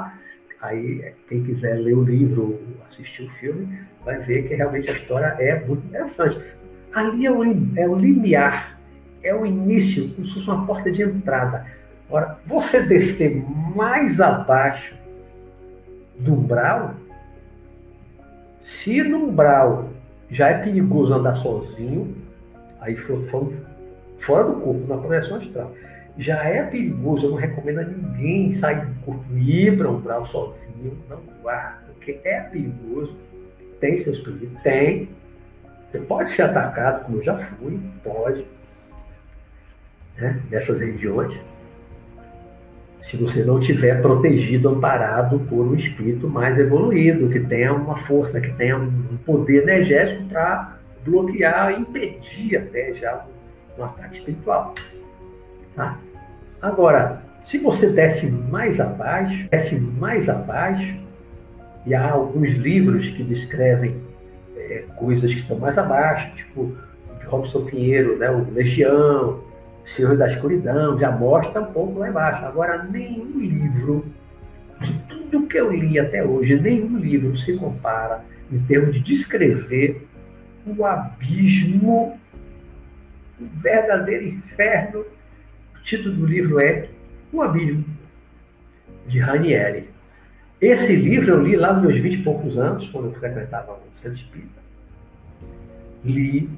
aí quem quiser ler o livro, assistir o filme, vai ver que realmente a história é muito interessante. Ali é o, é o limiar é o início, como se fosse uma porta de entrada. Agora, você descer mais abaixo do umbral, se no umbral já é perigoso andar sozinho, aí falando fora do corpo, na projeção astral, já é perigoso, eu não recomendo a ninguém sair do corpo ir para um umbral sozinho, não vá, porque é perigoso, tem seus perigos, tem, você pode ser atacado, como eu já fui, pode, né, nessas regiões, se você não tiver protegido, amparado por um espírito mais evoluído, que tenha uma força, que tenha um poder energético para bloquear, impedir até já um ataque espiritual. Tá? Agora, se você desce mais abaixo, desce mais abaixo, e há alguns livros que descrevem é, coisas que estão mais abaixo, tipo de Robson Pinheiro, né, o Legião, Senhor da Escuridão, já mostra um pouco lá embaixo. Agora, nenhum livro, de tudo que eu li até hoje, nenhum livro se compara em termos de descrever o abismo, o verdadeiro inferno. O título do livro é O Abismo, de Ranieri. Esse livro eu li lá nos meus vinte e poucos anos, quando eu frequentava o Centro Espírita. Li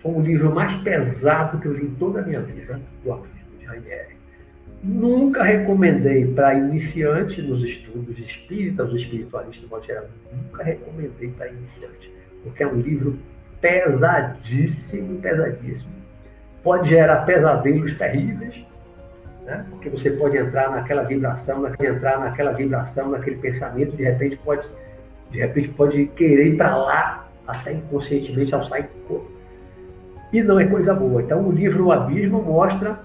foi o livro mais pesado que eu li em toda a minha vida, O Abismo de Rainieri. Nunca recomendei para iniciante nos estudos espíritas, os espiritualistas, geral, nunca recomendei para iniciante, porque é um livro pesadíssimo, pesadíssimo. Pode gerar pesadelos terríveis, né? porque você pode entrar naquela vibração, naquele, entrar naquela vibração, naquele pensamento, de repente pode, de repente pode querer ir para lá, até inconscientemente ao sair do corpo e não é coisa boa. Então, o livro O Abismo mostra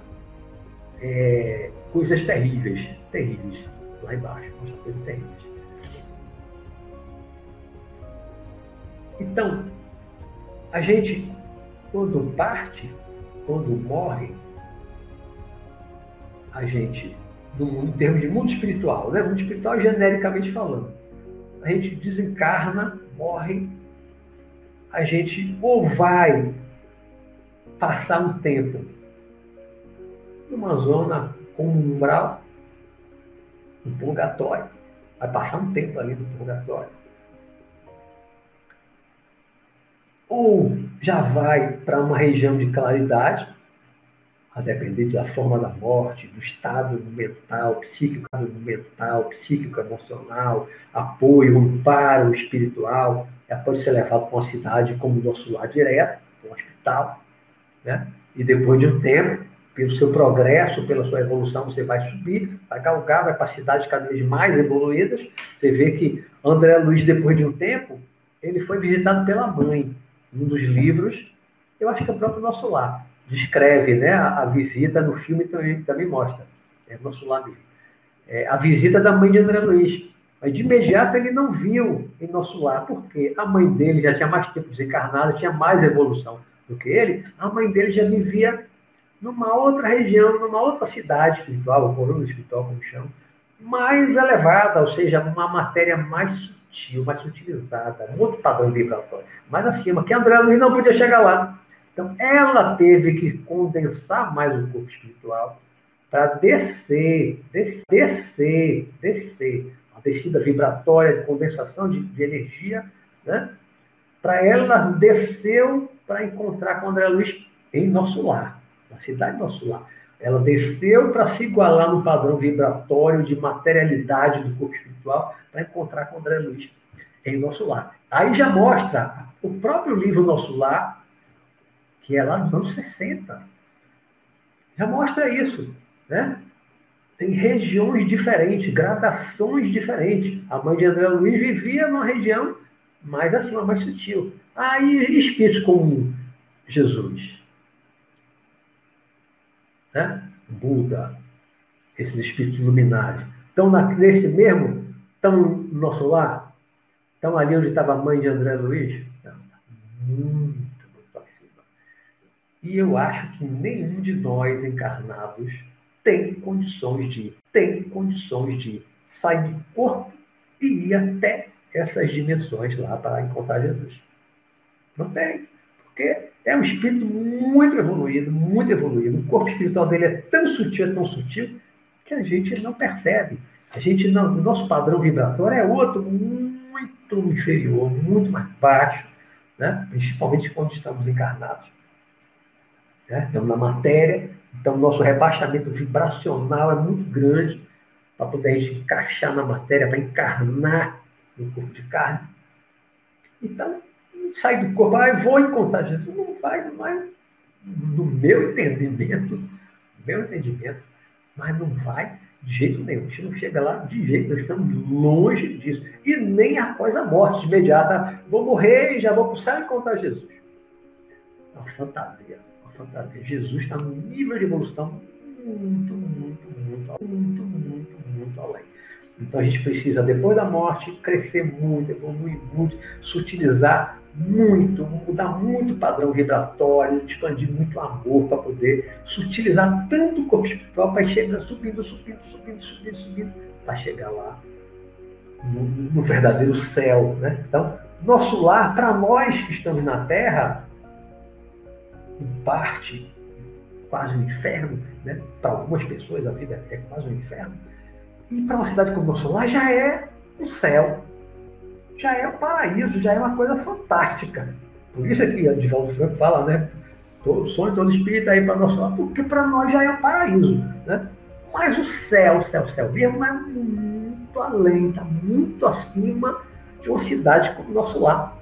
é, coisas terríveis, terríveis, lá embaixo, mostra coisas terríveis. Então, a gente, quando parte, quando morre, a gente, em termos de mundo espiritual, né? mundo espiritual genericamente falando, a gente desencarna, morre, a gente ou vai passar um tempo numa zona com um umbral, um purgatório. Vai passar um tempo ali no purgatório. Ou já vai para uma região de claridade, a depender da forma da morte, do estado mental, psíquico, mental, psíquico, emocional, apoio, amparo espiritual. Ela pode ser levado para uma cidade como o nosso lar direto, um hospital, né? E depois de um tempo, pelo seu progresso, pela sua evolução, você vai subir, vai galgar, vai para cidades cada vez mais evoluídas. Você vê que André Luiz, depois de um tempo, ele foi visitado pela mãe. Um dos livros, eu acho que é o próprio Nosso Lar, descreve né, a, a visita no filme também, também mostra. É Nosso Lar mesmo. É, a visita da mãe de André Luiz. Mas de imediato ele não viu em nosso lar, porque a mãe dele já tinha mais tempo desencarnado, tinha mais evolução do que ele. A mãe dele já vivia numa outra região, numa outra cidade espiritual, ou coluna espiritual, como chamam, mais elevada, ou seja, uma matéria mais sutil, mais sutilizada, muito padrão vibratório, mais acima, que André Luiz não podia chegar lá. Então, ela teve que condensar mais o corpo espiritual para descer, descer, descer, descer, uma descida vibratória de condensação de, de energia, né? Para ela desceu para encontrar com André Luiz em nosso lar, na cidade nosso lar. Ela desceu para se igualar no padrão vibratório de materialidade do corpo espiritual para encontrar com André Luiz em nosso lar. Aí já mostra o próprio livro Nosso Lar, que é lá nos anos 60. Já mostra isso, né? Tem regiões diferentes, gradações diferentes. A mãe de André Luiz vivia numa região mais acima, mais sutil. Aí espíritos como Jesus, né? Buda, esses espíritos luminares, estão nesse mesmo, estão no nosso lar? Estão ali onde estava a mãe de André Luiz? Não, muito, muito acima. E eu acho que nenhum de nós encarnados tem condições de, tem condições de sair do corpo e ir até essas dimensões lá para encontrar Jesus. Não tem. Porque é um espírito muito evoluído, muito evoluído. O corpo espiritual dele é tão sutil, é tão sutil, que a gente não percebe. A gente não, o nosso padrão vibratório é outro, muito inferior, muito mais baixo, né? principalmente quando estamos encarnados. Né? Estamos na matéria, então nosso rebaixamento vibracional é muito grande para poder a gente encaixar na matéria, para encarnar no corpo de carne. Então, sai do corpo, ah, vou encontrar Jesus. Não vai, não vai. No meu entendimento, no meu entendimento, mas não vai de jeito nenhum. A gente não chega lá de jeito, nós estamos longe disso. E nem após a morte imediata, vou morrer e já vou céu encontrar Jesus. É uma fantasia, uma fantasia. Jesus está num nível de evolução muito, muito, muito, muito, muito, muito além. Então a gente precisa, depois da morte, crescer muito, evoluir muito, sutilizar muito, mudar muito o padrão vibratório, expandir muito amor para poder sutilizar tanto o corpo espiritual para chegar subindo, subindo, subindo, subindo, subindo, para chegar lá no, no, verdadeiro céu. Né? Então, nosso lar, para nós que estamos na Terra, em parte, quase um inferno, né? para algumas pessoas a vida é quase um inferno, e para uma cidade como nosso lar já é um céu já é o paraíso, já é uma coisa fantástica. Por isso é que Divaldo Franco fala, né? Todo sonho, todo espírito aí para nós, porque para nós já é o paraíso, né? Mas o céu, o céu, o céu mesmo é muito além, está muito acima de uma cidade como o nosso lar,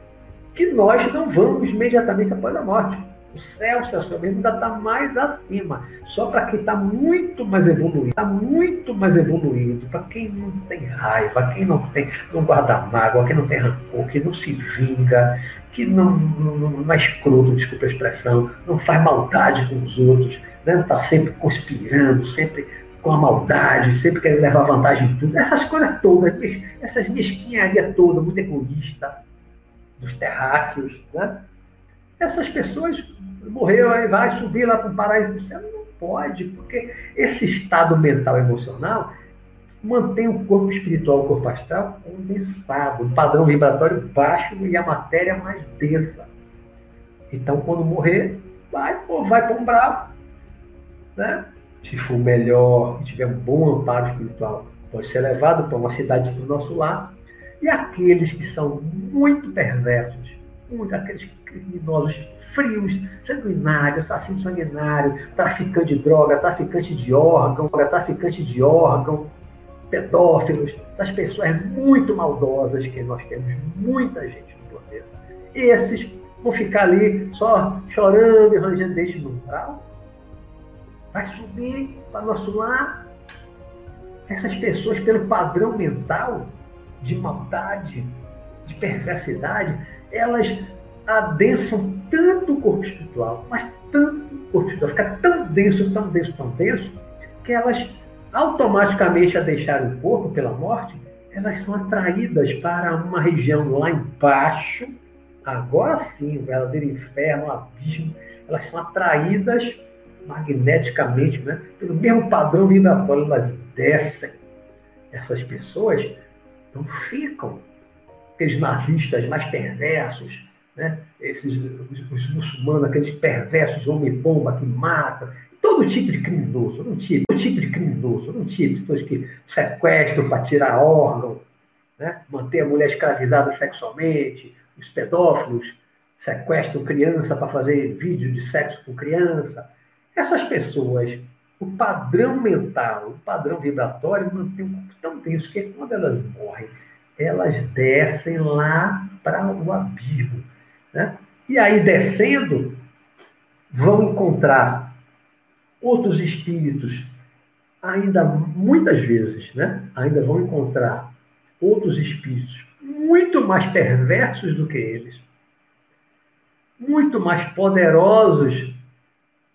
que nós não vamos imediatamente após a morte. O céu, mesmo ainda está mais acima. Só para quem está muito mais evoluído, está muito mais evoluído, para quem não tem raiva, quem não tem, não guarda mágoa, quem não tem rancor, que não se vinga, que não, não, não é escroto, desculpa a expressão, não faz maldade com os outros, né? não está sempre conspirando, sempre com a maldade, sempre querendo levar vantagem em tudo. Essas coisas todas, essas mesquinharias todas, muito egoísta, dos terráqueos, né? Essas pessoas morreu, aí vai subir lá para o paraíso do céu. Não pode, porque esse estado mental emocional mantém o corpo espiritual, o corpo astral condensado, o padrão vibratório baixo e a matéria mais densa. Então, quando morrer, vai ou vai para um bravo, né? Se for melhor, tiver um bom amparo espiritual, pode ser levado para uma cidade do nosso lar. E aqueles que são muito perversos, muito aqueles criminosos frios, sanguinários, assassino sanguinário, traficante de droga, traficante de órgão, traficante de órgão, pedófilos, das pessoas muito maldosas que nós temos muita gente no poder. Esses vão ficar ali só chorando e rangendo deste umbral. Vai subir para nosso lar. Essas pessoas, pelo padrão mental de maldade, de perversidade, elas adensam tanto o corpo espiritual, mas tanto o corpo espiritual, fica tão denso, tão denso, tão denso, que elas automaticamente a deixarem o corpo pela morte, elas são atraídas para uma região lá embaixo, agora sim, o verdadeiro inferno, o abismo, elas são atraídas magneticamente, né, pelo mesmo padrão vibratório, elas descem. Essas pessoas não ficam, aqueles nazistas mais perversos, né, esses, os, os muçulmanos, aqueles perversos homem-bomba que matam, todo tipo de criminoso, um tipo, todo tipo de criminoso, um tipo, pessoas que sequestram para tirar órgão, né, manter a mulher escravizada sexualmente, os pedófilos sequestram criança para fazer vídeo de sexo com criança, essas pessoas, o padrão mental, o padrão vibratório mantém tão tenso que quando elas morrem, elas descem lá para o abismo. Né? E aí, descendo, vão encontrar outros espíritos, ainda muitas vezes, né? ainda vão encontrar outros espíritos muito mais perversos do que eles, muito mais poderosos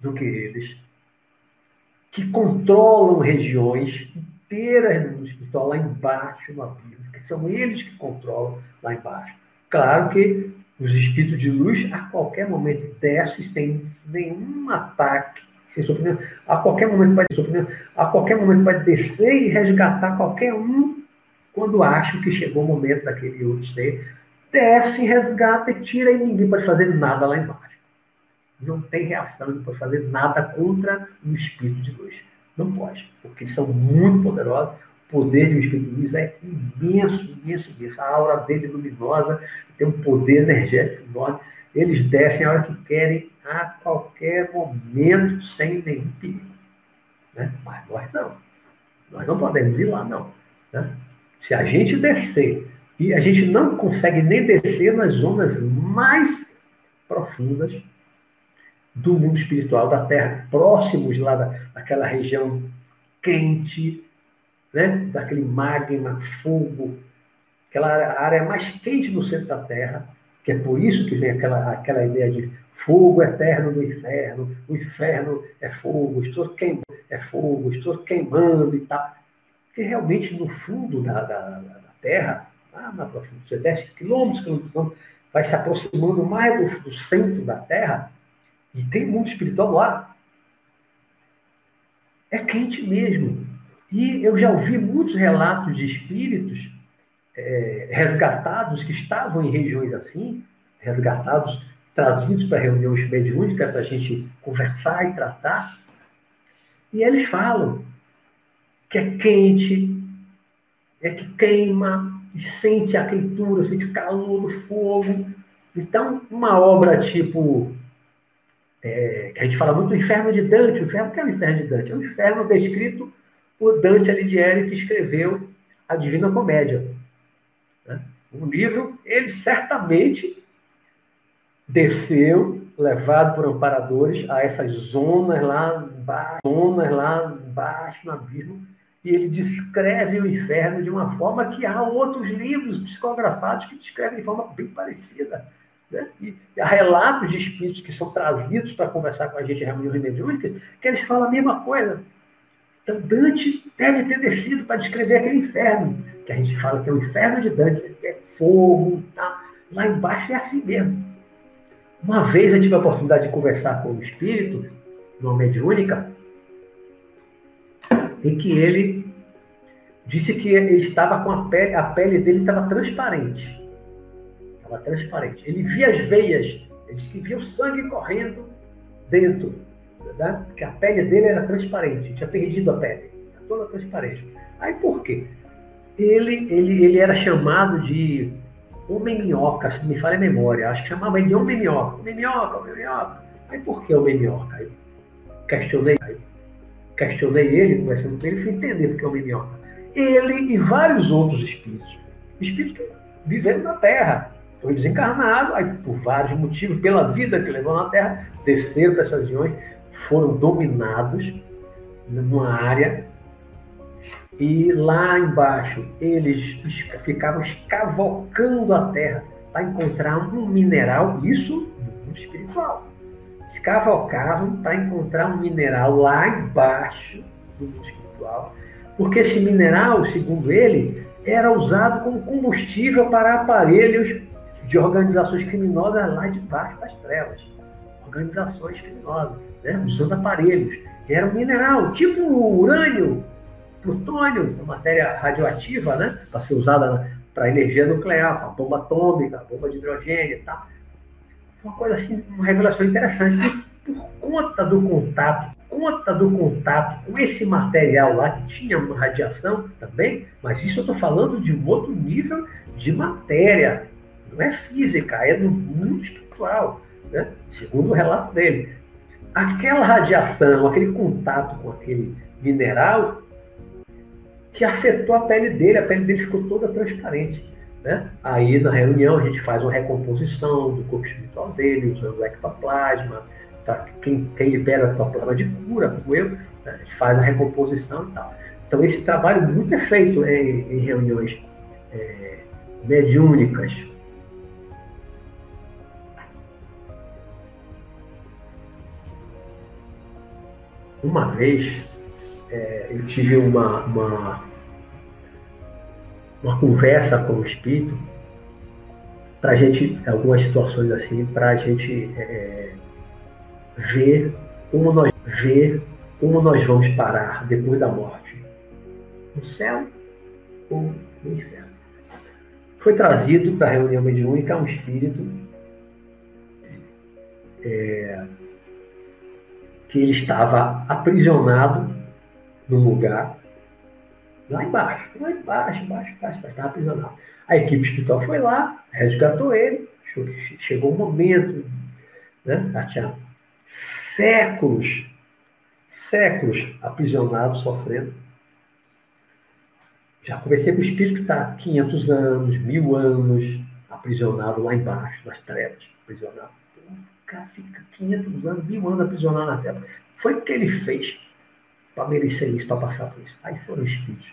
do que eles, que controlam regiões inteiras no espiritual, lá embaixo no abismo, são eles que controlam lá embaixo. Claro que os espíritos de luz, a qualquer momento, descem sem nenhum ataque, sem sofrimento. A qualquer momento pode sofrer, a qualquer momento pode descer e resgatar qualquer um quando acham que chegou o momento daquele outro ser. Desce, resgata e tira e ninguém pode fazer nada lá embaixo não tem reação, não pode fazer nada contra um espírito de luz. Não pode, porque eles são muito poderosos. Poder de um espírito luz é imenso, imenso, imenso. A aura dele é luminosa, tem um poder energético enorme. Eles descem a hora que querem, a qualquer momento, sem nenhum perigo. Né? Mas nós não. Nós não podemos ir lá, não. Né? Se a gente descer, e a gente não consegue nem descer nas zonas mais profundas, do mundo espiritual da Terra, próximos lá da, daquela região quente, né? daquele magma, fogo, aquela área mais quente no centro da Terra, que é por isso que vem aquela, aquela ideia de fogo eterno do inferno, o inferno é fogo, estou queimando, é fogo, estou queimando e tal. Porque realmente no fundo da, da, da Terra, lá na profundidade, você desce quilômetros, quilômetros, vai se aproximando mais do, do centro da Terra, e tem mundo espiritual lá. É quente mesmo. E eu já ouvi muitos relatos de espíritos é, resgatados que estavam em regiões assim, resgatados, trazidos para reuniões mediúnicas para a gente conversar e tratar. E eles falam que é quente, é que queima, e sente a quentura, sente o calor do fogo. Então, uma obra tipo é, a gente fala muito do inferno de Dante. O inferno, que é o inferno de Dante? É o inferno descrito por Dante Alighieri, que escreveu a Divina Comédia. Né? Livro, ele certamente desceu, levado por amparadores, a essas zonas lá embaixo, zonas lá embaixo no abismo, e ele descreve o inferno de uma forma que há outros livros psicografados que descrevem de forma bem parecida. Né? E há relatos de espíritos que são trazidos para conversar com a gente em reuniões mediúnicas, que eles falam a mesma coisa. Então, Dante deve ter descido para descrever aquele inferno, que a gente fala que é o inferno de Dante, é fogo, tá? lá embaixo é assim mesmo. Uma vez eu tive a oportunidade de conversar com um espírito, numa mediúnica, em que ele disse que ele estava com a pele, a pele dele estava transparente estava transparente. Ele via as veias, ele disse que via o sangue correndo dentro, né? a pele dele era transparente, tinha perdido a pele, toda transparente. Aí por quê? Ele, ele, ele era chamado de homem minhoca, se me falha a memória, acho que chamava ele de homem minhoca, homem minhoca, homem minhoca. Aí por que homem minhoca? Aí questionei, aí questionei ele, conversando com ele, fui entender porque é homem minhoca. Ele e vários outros espíritos, espíritos que viveram na Terra, foi desencarnado, aí por vários motivos, pela vida que levou na Terra, desceram para essas regiões, foram dominados numa área e lá embaixo eles ficavam escavocando a terra para encontrar um mineral, isso no mundo espiritual. Escavocavam para encontrar um mineral lá embaixo do mundo espiritual, porque esse mineral, segundo ele, era usado como combustível para aparelhos de organizações criminosas lá de baixo das trevas. Organizações criminosas, né? usando aparelhos. Era um mineral, tipo urânio, plutônio, matéria radioativa, né? para ser usada para energia nuclear, para bomba atômica, bomba de hidrogênio e tal. Uma coisa assim, uma revelação interessante. Por conta do contato, conta do contato com esse material lá que tinha uma radiação também, mas isso eu estou falando de um outro nível de matéria, não é física, é no mundo espiritual, né? segundo o relato dele. Aquela radiação, aquele contato com aquele mineral, que afetou a pele dele, a pele dele ficou toda transparente. Né? Aí na reunião a gente faz uma recomposição do corpo espiritual dele, usando o ectoplasma, tá? quem, quem libera ectoplasma de cura, como eu, né? faz a recomposição e tal. Então esse trabalho muito é feito em, em reuniões é, mediúnicas. Uma vez é, eu tive uma, uma, uma conversa com o Espírito para gente, algumas situações assim, para a gente é, ver como nós ver como nós vamos parar depois da morte, no céu ou no inferno. Foi trazido para a reunião mediúnica um espírito é, que ele estava aprisionado num lugar lá embaixo, lá embaixo, embaixo, embaixo, estava aprisionado. A equipe espiritual foi lá, resgatou ele, chegou o momento, né? Já tinha séculos, séculos aprisionado, sofrendo. Já conversei com o espírito que está 500 anos, mil anos, aprisionado lá embaixo, nas trevas, aprisionado. Cara fica 500 anos, mil anos aprisionado na terra. Foi o que ele fez para merecer isso, para passar por isso. Aí foram espíritos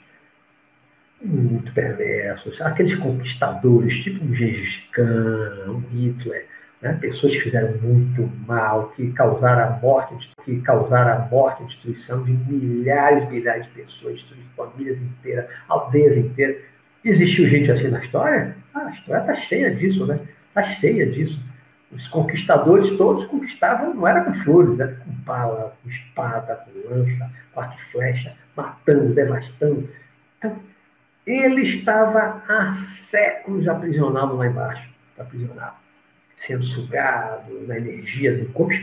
muito perversos, aqueles conquistadores, tipo um Gengis Khan, um Hitler, né? pessoas que fizeram muito mal, que causaram a morte, que causaram a morte, a destruição de milhares e milhares de pessoas, destruíram famílias inteiras, aldeias inteiras. Existiu gente assim na história? Ah, a história está cheia disso, né? Está cheia disso. Os conquistadores todos conquistavam, não era com flores, era com bala, com espada, com lança, com arco e flecha, matando, devastando. Então, ele estava há séculos aprisionado lá embaixo, aprisionado, sendo sugado na energia do corpo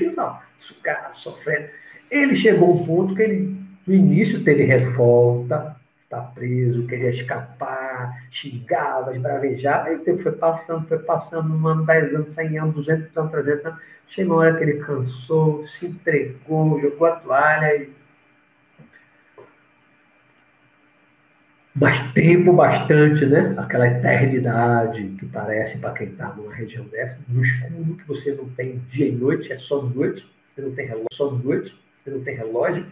sugado, sofrendo. Ele chegou a um ponto que ele, no início, teve revolta, está preso, queria escapar, xingava, esbravejava, aí o tempo foi passando, foi passando, um ano, dez anos, cem anos, duzentos anos, trezentos anos, chegou uma hora que ele cansou, se entregou, jogou a toalha e... Mas tempo bastante, né? Aquela eternidade que parece para quem está numa região dessa, no escuro, que você não tem dia e noite, é só noite, você não tem relógio, só noite, você não tem relógio,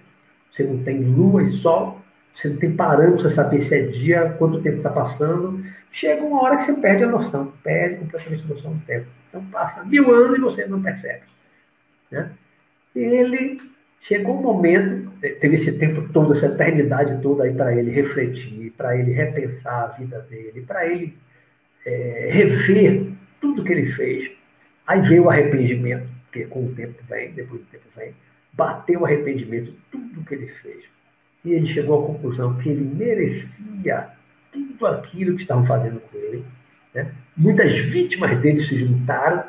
você não tem lua e sol, você não tem parâmetro para saber se é dia, quanto tempo está passando. Chega uma hora que você perde a noção, perde completamente a noção do tempo. Então passa mil anos e você não percebe. Né? Ele chegou um momento, eh, teve esse tempo todo, essa eternidade toda aí para ele refletir, para ele repensar a vida dele, para ele é, rever tudo que ele fez. Aí veio o arrependimento, porque com o tempo vem, depois do tempo vem, bateu o arrependimento, tudo que ele fez e ele chegou à conclusão que ele merecia tudo aquilo que estavam fazendo com ele. Né? Muitas vítimas dele se juntaram,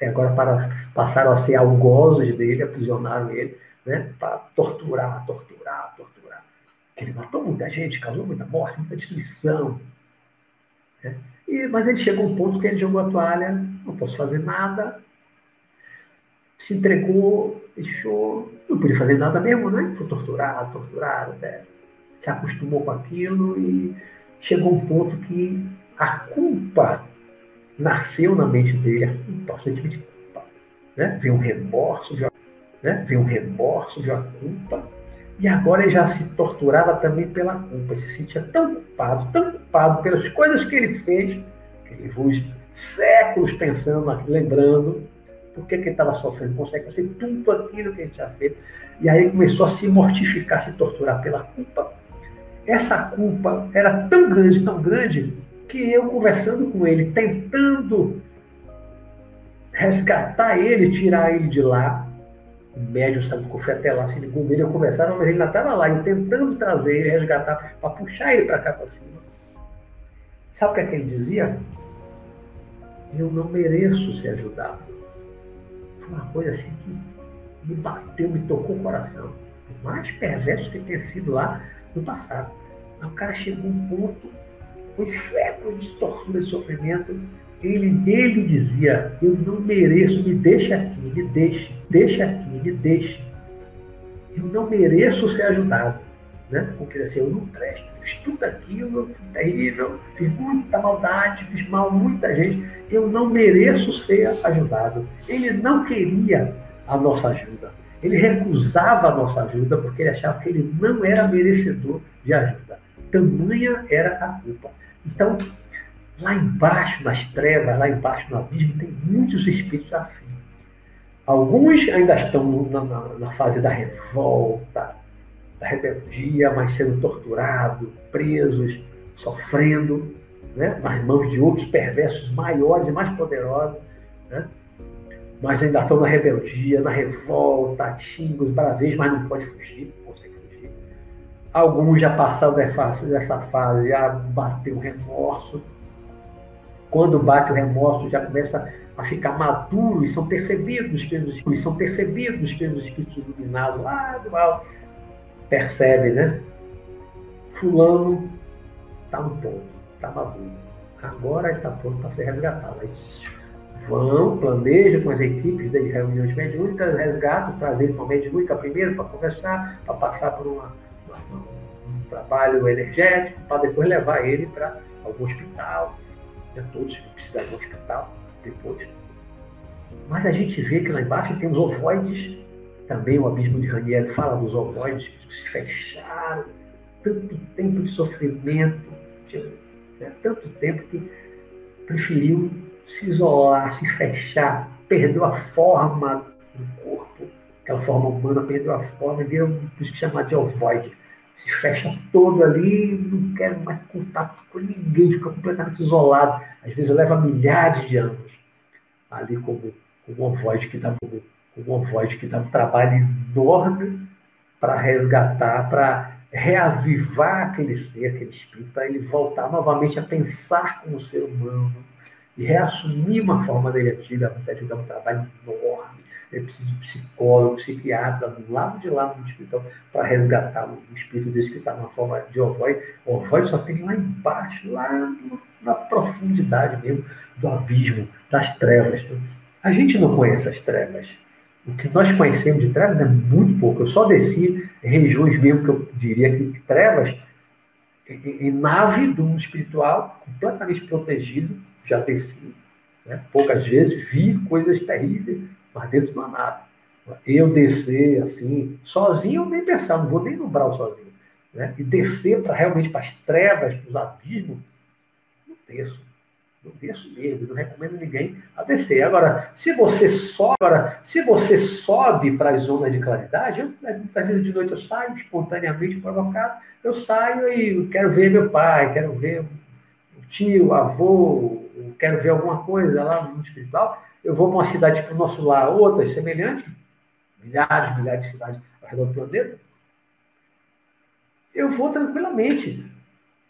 e agora para, passaram a ser algozes dele, aprisionaram ele, né? para torturar, torturar, torturar. Ele matou muita gente, causou muita morte, muita destruição. Né? E, mas ele chegou a um ponto que ele jogou a toalha, não posso fazer nada, se entregou, deixou, não podia fazer nada mesmo, né? Foi torturado, torturado, até se acostumou com aquilo e chegou um ponto que a culpa nasceu na mente dele, a culpa, o sentimento de culpa. Né? Veio um remorso, já, né? veio um remorso, veio a culpa, e agora ele já se torturava também pela culpa, se sentia tão culpado, tão culpado pelas coisas que ele fez, que ele levou séculos pensando, lembrando, por que, que ele estava sofrendo? Consegue fazer tudo aquilo que ele tinha feito. E aí começou a se mortificar, se torturar pela culpa. essa culpa era tão grande, tão grande, que eu conversando com ele, tentando resgatar ele, tirar ele de lá, o médium sabe que eu fui até lá, se ligou nele, eu conversava, mas ele ainda estava lá, eu tentando trazer ele, resgatar, para puxar ele para cá para cima. Sabe o que, é que ele dizia? Eu não mereço ser ajudado. Foi uma coisa assim que me bateu, me tocou o coração. Por mais perverso que tenha sido lá no passado. Mas o cara chegou a um ponto, com séculos de tortura e sofrimento, ele, ele dizia: Eu não mereço, me deixa aqui, me deixe, deixa aqui, me deixe. Eu não mereço ser ajudado. Né? Porque assim, eu não presto, fiz tudo aquilo, fui terrível, fiz muita maldade, fiz mal a muita gente. Eu não mereço ser ajudado. Ele não queria a nossa ajuda. Ele recusava a nossa ajuda porque ele achava que ele não era merecedor de ajuda. Tamanha era a culpa. Então, Lá embaixo, nas trevas, lá embaixo no abismo, tem muitos espíritos assim. Alguns ainda estão na, na, na fase da revolta, da rebeldia, mas sendo torturados, presos, sofrendo, né? nas mãos de outros perversos maiores e mais poderosos. Né? Mas ainda estão na rebeldia, na revolta, xingos, bravejos, mas não pode fugir, não consegue fugir. Alguns já passaram dessa fase, já bateu remorso, quando bate o remorso, já começa a ficar maduro e são percebidos pelos são percebidos pelos espíritos iluminados lá do alto. Percebe, né? Fulano está no ponto, está maduro. Agora está pronto para ser resgatado. Aí, vão, planejam com as equipes de reuniões mediúnicas, resgatam, trazem para a mediúnica primeiro para conversar, para passar por uma, uma, um trabalho energético, para depois levar ele para algum hospital, né, todos que precisaram de um hospital depois. Mas a gente vê que lá embaixo tem os ovoides, também o abismo de Ranieri fala dos ovoides que se fecharam, tanto tempo de sofrimento, né, tanto tempo que preferiu se isolar, se fechar, perdeu a forma do corpo, aquela forma humana, perdeu a forma e virou por isso que chama de ovoide. Se fecha todo ali, não quer mais contato com ninguém, fica completamente isolado. Às vezes leva milhares de anos ali como, como voz que dá como, uma voz que dá um trabalho enorme para resgatar, para reavivar aquele ser, aquele espírito, para ele voltar novamente a pensar como ser humano e reassumir uma forma dele antiga. Você dá um trabalho enorme ele precisa de psicólogo, psiquiatra, do lado de lá no hospital, para resgatar o espírito desse que está na forma de ovoide. O ovoide só tem lá embaixo, lá na profundidade mesmo do abismo, das trevas. A gente não conhece as trevas. O que nós conhecemos de trevas é muito pouco. Eu só desci regiões mesmo que eu diria que trevas, em, nave do mundo espiritual, completamente protegido, já desci. Né? Poucas vezes vi coisas terríveis, mas dentro de uma nave. Eu descer assim, sozinho, eu nem pensar, não vou nem no brau sozinho. Né? E descer para realmente para as trevas, para os abismos, não desço. Não desço mesmo, não recomendo ninguém a descer. Agora, se você sobe, se você sobe para as zonas de claridade, eu, né, muitas vezes de noite eu saio espontaneamente provocado, eu saio e quero ver meu pai, quero ver o tio, avô, quero ver alguma coisa lá no mundo espiritual, eu vou para uma cidade para o nosso lar, outras semelhantes, milhares, milhares de cidades ao redor do planeta, eu vou tranquilamente,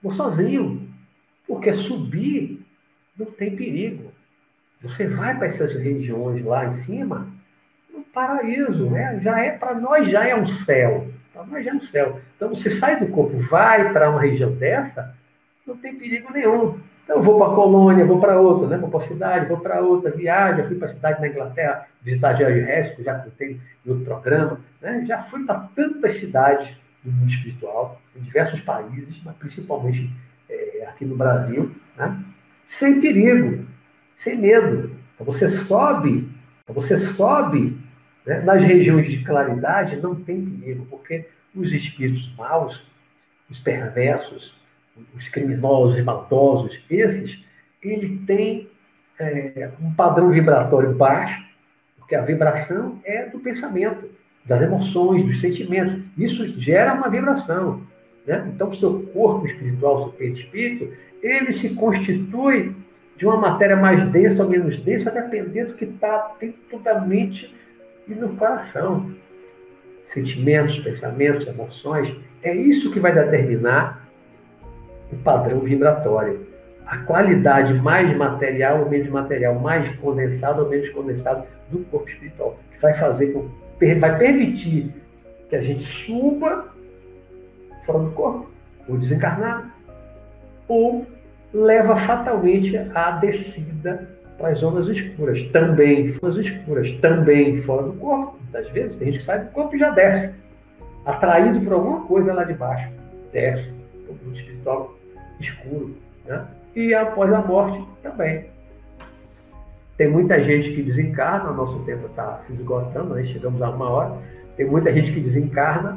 vou sozinho, porque subir não tem perigo. Você vai para essas regiões lá em cima, um paraíso, né? já é para nós já é um céu, para nós já é um céu. Então você sai do corpo, vai para uma região dessa, não tem perigo nenhum. Então, eu vou para a colônia, vou para outra, né? vou para a cidade, vou para outra, viagem, já fui para a cidade na Inglaterra, visitar George Resco, já contei em outro programa, né? já fui para tantas cidades do mundo espiritual, em diversos países, mas principalmente é, aqui no Brasil, né? Sem perigo, sem medo. Então, você sobe, então, você sobe né? nas regiões de claridade, não tem perigo, porque os espíritos maus, os perversos, os criminosos, os maldosos, esses, ele tem é, um padrão vibratório baixo, porque a vibração é do pensamento, das emoções, dos sentimentos. Isso gera uma vibração. Né? Então, o seu corpo espiritual, o seu perispírito, ele se constitui de uma matéria mais densa ou menos densa, dependendo do que está dentro da mente e no coração. Sentimentos, pensamentos, emoções, é isso que vai determinar o padrão vibratório. A qualidade mais material ou menos material, mais condensado ou menos condensado do corpo espiritual, que vai fazer vai permitir que a gente suba fora do corpo, ou desencarnado, ou leva fatalmente à descida para as zonas escuras, também zonas escuras, também fora do corpo. Muitas vezes tem gente que sai do corpo e já desce, atraído por alguma coisa lá de baixo, desce para o mundo espiritual escuro, né? E após a morte também. Tem muita gente que desencarna, nosso tempo está se esgotando, né? chegamos a uma hora. Tem muita gente que desencarna,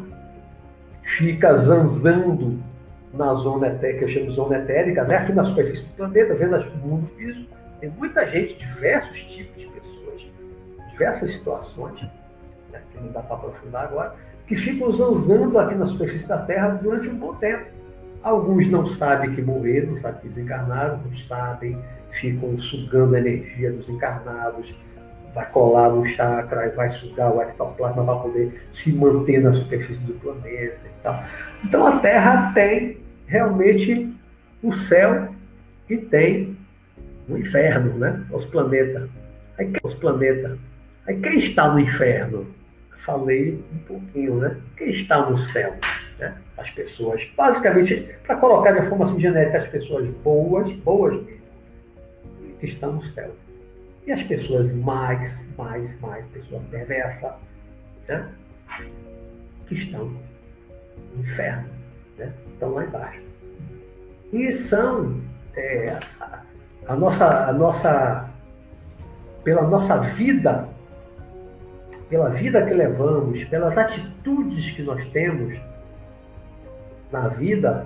fica zanzando na zona etérica, que eu chamo de zona etérica, né? aqui na superfície do planeta, vendo o mundo físico. Tem muita gente, diversos tipos de pessoas, diversas situações, né? que não dá para aprofundar agora, que ficam zanzando aqui na superfície da Terra durante um bom tempo. Alguns não sabem que morreram, não sabem que desencarnaram, não sabem, ficam sugando a energia dos encarnados, vai colar no chakra e vai sugar o ectoplasma para poder se manter na superfície do planeta e tal. Então a Terra tem realmente o céu e tem o inferno, né? Os planetas. Aí, os planetas. Aí quem está no inferno? Falei um pouquinho, né? Quem está no céu? Né? As pessoas, basicamente, para colocar de forma assim genérica, as pessoas boas, boas mesmo, que estão no céu. E as pessoas mais, mais, mais, pessoas perversas, né? que estão no inferno, né? estão lá embaixo. E são é, a, nossa, a nossa, pela nossa vida, pela vida que levamos, pelas atitudes que nós temos na vida,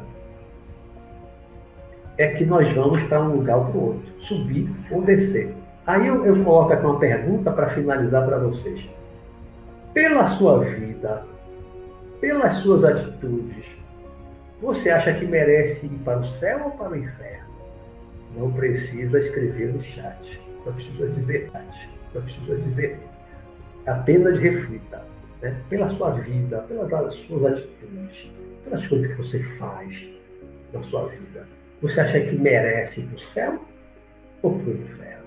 é que nós vamos para um lugar ou para o outro, subir ou descer. Aí eu, eu coloco aqui uma pergunta para finalizar para vocês. Pela sua vida, pelas suas atitudes, você acha que merece ir para o céu ou para o inferno? Não precisa escrever no chat. Não precisa dizer chat. Não precisa dizer. Apenas reflita. Né? Pela sua vida, pelas suas atitudes, pelas coisas que você faz na sua vida. Você acha que merece ir para o céu ou para o inferno?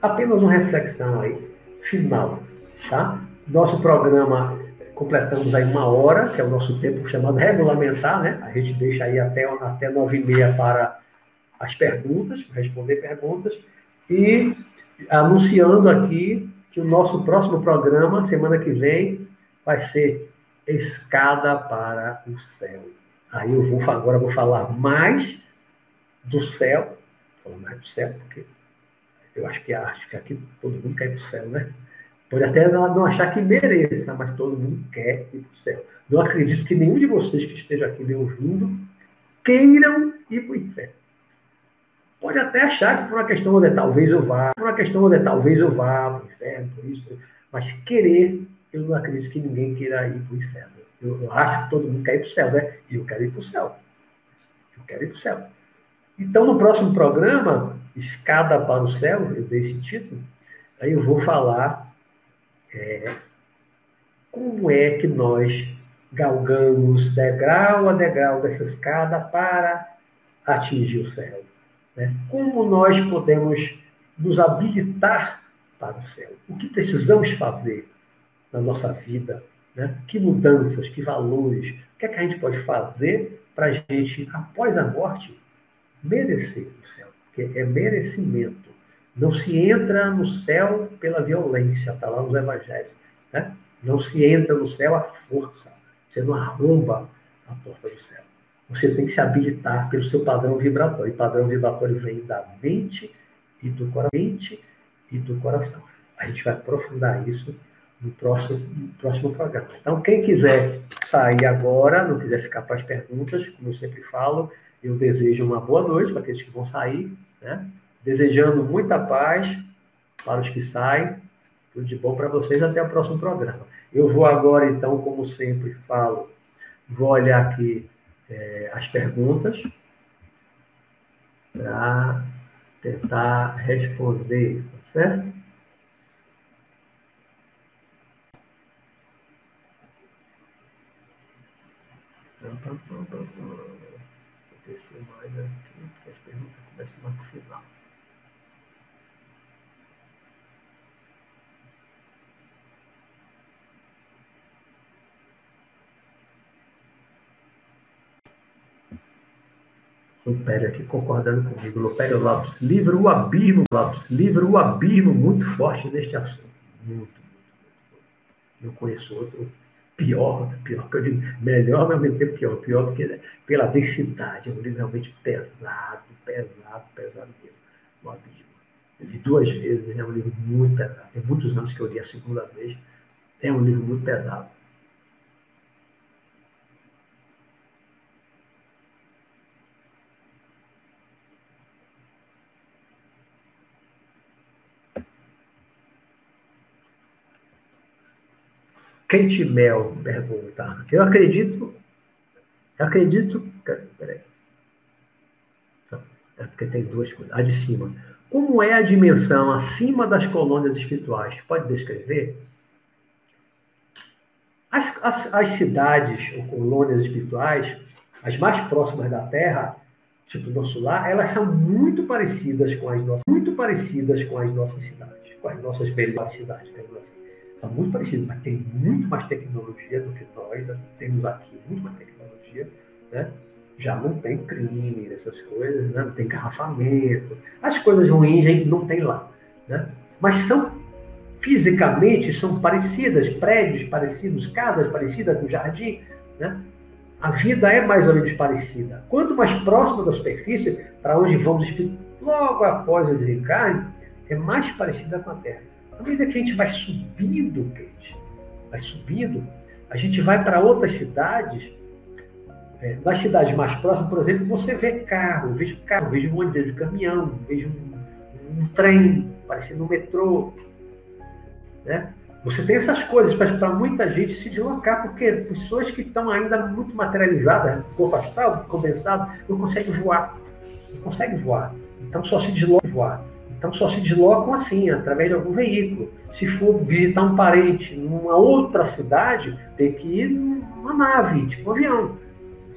Apenas uma reflexão aí, final. Tá? Nosso programa completamos aí uma hora, que é o nosso tempo chamado regulamentar, né? A gente deixa aí até, até nove e meia para as perguntas, responder perguntas, e anunciando aqui que o nosso próximo programa, semana que vem, vai ser Escada para o Céu. Aí eu vou agora vou falar mais do céu, falar mais do céu, porque eu acho que acho que aqui todo mundo quer ir para o céu, né? Pode até não achar que mereça, mas todo mundo quer ir para o céu. Não acredito que nenhum de vocês que esteja aqui me ouvindo queiram ir para o inferno. Pode até achar que por uma questão de talvez eu vá, por uma questão de talvez eu vá para o inferno, por isso, mas querer, eu não acredito que ninguém queira ir para o inferno. Eu, eu, acho que todo mundo quer ir para o céu, né? E eu quero ir para o céu. Eu quero ir para o céu. Então, no próximo programa, Escada para o Céu, eu dei esse título, aí eu vou falar é, como é que nós galgamos degrau a degrau dessa escada para atingir o céu. Né? Como nós podemos nos habilitar para o céu? O que precisamos fazer na nossa vida? Né? Que mudanças, que valores? O que é que a gente pode fazer para a gente, após a morte, merecer o céu? É merecimento. Não se entra no céu pela violência, está lá nos evangelhos. Né? Não se entra no céu à força. Você não arromba a porta do céu. Você tem que se habilitar pelo seu padrão vibratório. E padrão vibratório vem da mente e do coração. E do coração. A gente vai aprofundar isso no próximo, no próximo programa. Então, quem quiser sair agora, não quiser ficar para as perguntas, como eu sempre falo, eu desejo uma boa noite para aqueles que vão sair, né? desejando muita paz para os que saem. Tudo de bom para vocês. Até o próximo programa. Eu vou agora, então, como sempre falo, Vou olhar aqui é, as perguntas para tentar responder, tá certo? Vou descer mais aqui, no final. Lupério aqui concordando comigo. Lupério Lopes, livro O Abismo, Lopes, livro O Abismo, muito forte neste assunto. Muito, muito, muito. Eu conheço outro pior, pior que eu digo, melhor, mas pior, pior porque pela densidade, é um livro realmente pesado, pesado, pesado mesmo. O Abismo. Eu li duas vezes, é um livro muito pesado. Tem muitos anos que eu li a segunda vez. É um livro muito pesado. Kate Mel pergunta. Eu acredito. Eu acredito. Peraí. É porque tem duas coisas. A de cima. Como é a dimensão acima das colônias espirituais? Pode descrever? As, as, as cidades ou colônias espirituais, as mais próximas da Terra, tipo nosso lar, elas são muito parecidas com as nossas, muito parecidas com as nossas cidades, com as nossas melhores cidades, assim são muito parecidos, mas tem muito mais tecnologia do que nós temos aqui, muito mais tecnologia, né? Já não tem crime, essas coisas, né? não tem engarrafamento, as coisas ruins a gente não tem lá, né? Mas são fisicamente são parecidas, prédios parecidos, casas parecidas com jardim, né? A vida é mais ou menos parecida. Quanto mais próximo da superfície, para onde vamos logo após o desencarne, é mais parecida com a Terra. À medida que a gente vai subindo, Kate, vai subindo, a gente vai para outras cidades. É, nas cidades mais próximas, por exemplo, você vê carro, vejo carro, vejo um ônibus, vejo caminhão, vejo um, um trem, parecendo um metrô. Né? Você tem essas coisas para muita gente se deslocar, porque pessoas que estão ainda muito materializadas, corpo astral, condensado, não conseguem voar. Não conseguem voar. Então só se deslocam voar. Então só se deslocam assim, através de algum veículo. Se for visitar um parente numa outra cidade, tem que ir numa nave, tipo um avião.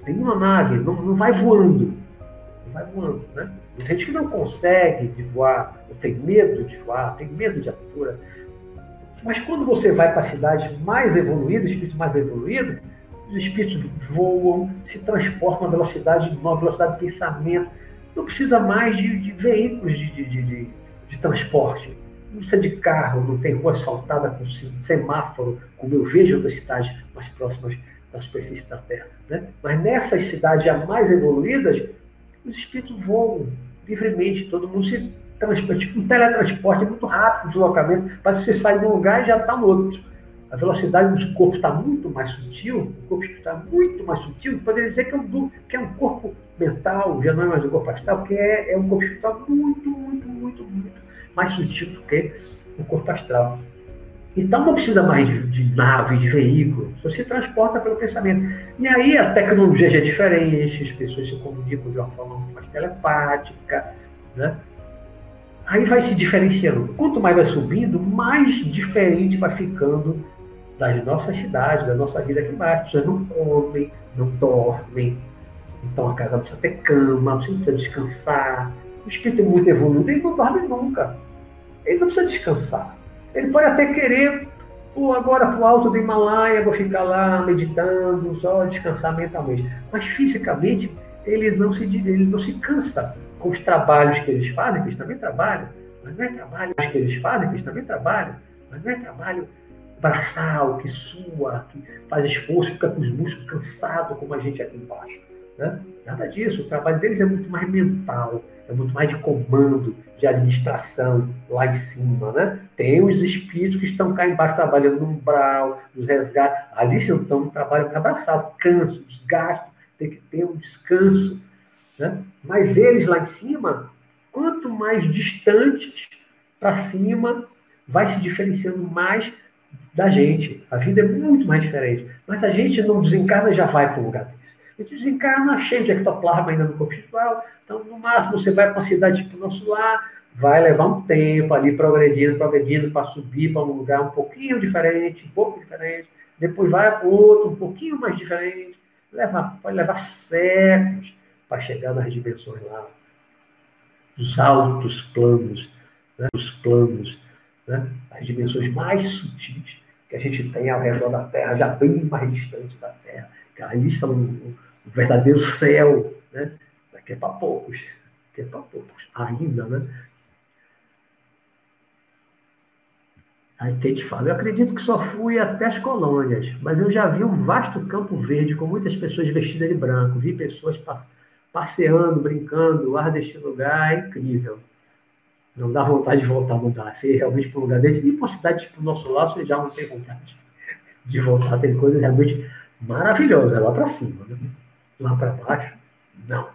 Tem uma nave, não, não vai voando. Não vai voando, né? Tem gente que não consegue voar, ou tem medo de voar, tem medo de altura. Mas quando você vai para cidades mais evoluídas, espíritos mais evoluídos, os espíritos voam, se transportam a velocidade, uma velocidade de pensamento não precisa mais de, de veículos de, de, de, de, transporte. Não precisa de carro, não tem rua asfaltada com semáforo, como eu vejo em outras cidades mais próximas da superfície da Terra. Né? Mas nessas cidades já mais evoluídas, os espíritos voam livremente, todo mundo se transporta. Tipo um teletransporte é muito rápido o deslocamento, parece que você sai de um lugar e já está no outro a velocidade do corpo está muito mais sutil, o corpo está muito mais sutil, poderia dizer que é, um, que é um corpo mental, já não é mais um corpo astral, porque é, é um corpo espiritual muito, muito, muito, muito mais sutil do que o corpo astral. Então não precisa mais de, de nave, de veículo, só se transporta pelo pensamento. E aí a tecnologia já é diferente, as pessoas se comunicam de uma forma mais telepática, né? Aí vai se diferenciando. Quanto mais vai subindo, mais diferente vai ficando das nossas cidades, da nossa vida aqui embaixo. As pessoas não comem, não dormem. Então a casa precisa ter cama, você precisa descansar. O espírito é muito evoluído, ele não dorme nunca. Ele não precisa descansar. Ele pode até querer, pô, agora para o alto do Himalaia, vou ficar lá meditando, só descansar mentalmente. Mas fisicamente, ele não se, ele não se cansa com os trabalhos que eles fazem, que eles também trabalham. Mas não é trabalho que eles fazem, que eles também trabalham. Mas não é trabalho braçal, que sua, que faz esforço, fica com os músculos cansados, como a gente aqui embaixo. Né? Nada disso. O trabalho deles é muito mais mental, é muito mais de comando, de administração lá em cima. Né? Tem os espíritos que estão cá embaixo trabalhando no umbral, nos resgates. Ali se estão no trabalho abraçado, canso, desgaste, tem que ter um descanso. Né? Mas eles lá em cima, quanto mais distantes para cima, vai se diferenciando mais da gente. A vida é muito mais diferente. Mas a gente não desencarna e já vai para um lugar desse. A gente desencarna cheio de ectoplasma ainda no corpo espiritual. Então, no máximo, você vai para uma cidade tipo nosso lar, vai levar um tempo ali progredindo, progredindo, para subir para um lugar um pouquinho diferente, um pouco diferente. Depois vai para outro, um pouquinho mais diferente. Leva, pode levar séculos para chegar nas dimensões lá, dos altos planos, né, os planos, né, as dimensões mais sutis que a gente tem ao redor da Terra, já bem mais distante da Terra, que ali são o verdadeiro céu, né? Daqui é para poucos, daqui é para poucos, ainda, né? Aí Kate fala, eu acredito que só fui até as colônias, mas eu já vi um vasto campo verde com muitas pessoas vestidas de branco, vi pessoas passeando, brincando, o ar deste lugar é incrível. Não dá vontade de voltar, não dá. Você realmente para um lugar desse, e uma cidade tipo o nosso lado, você já não tem vontade de voltar. Tem coisas realmente maravilhosas lá para cima. Né? Lá para baixo, não.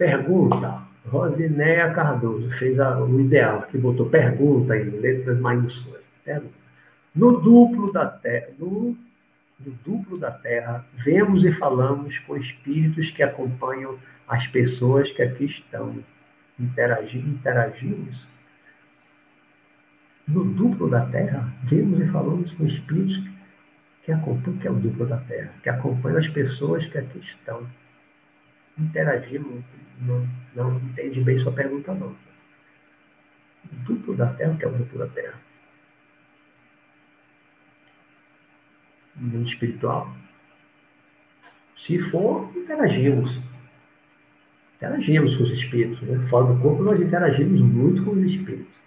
Pergunta. Rosinéia Cardoso fez a, o ideal, que botou pergunta em letras maiúsculas. Pergunta. No duplo da Terra, no, no duplo da Terra, vemos e falamos com espíritos que acompanham as pessoas que aqui estão. Interagimos. No duplo da Terra, vemos e falamos com espíritos que acompanham, que é o duplo da Terra, que acompanham as pessoas que aqui estão. Interagimos não, não entendi bem sua pergunta, não. O duplo da Terra, o que é o duplo da Terra? O mundo espiritual? Se for, interagimos. Interagimos com os espíritos. Né? Fora do corpo, nós interagimos muito com os espíritos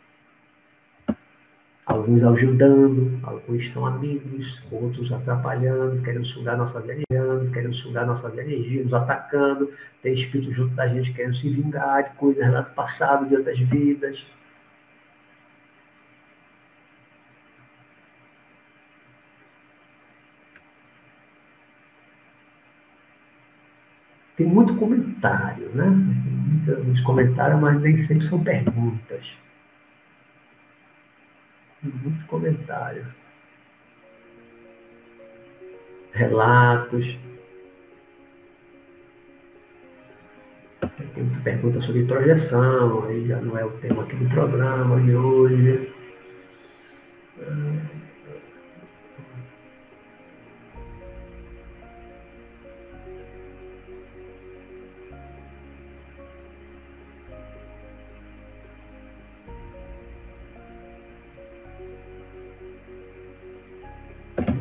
alguns ajudando, alguns são amigos, outros atrapalhando, querendo sugar nossa energia, querendo sugar nossa energia, nos atacando, tem espírito junto da gente querendo se vingar de coisas lá do passado, de outras vidas. Tem muito comentário, né? Muitos comentários, mas nem sempre são perguntas muito comentário. Relatos. Tem muita pergunta sobre projeção, aí já não é o tema aqui do programa de hoje.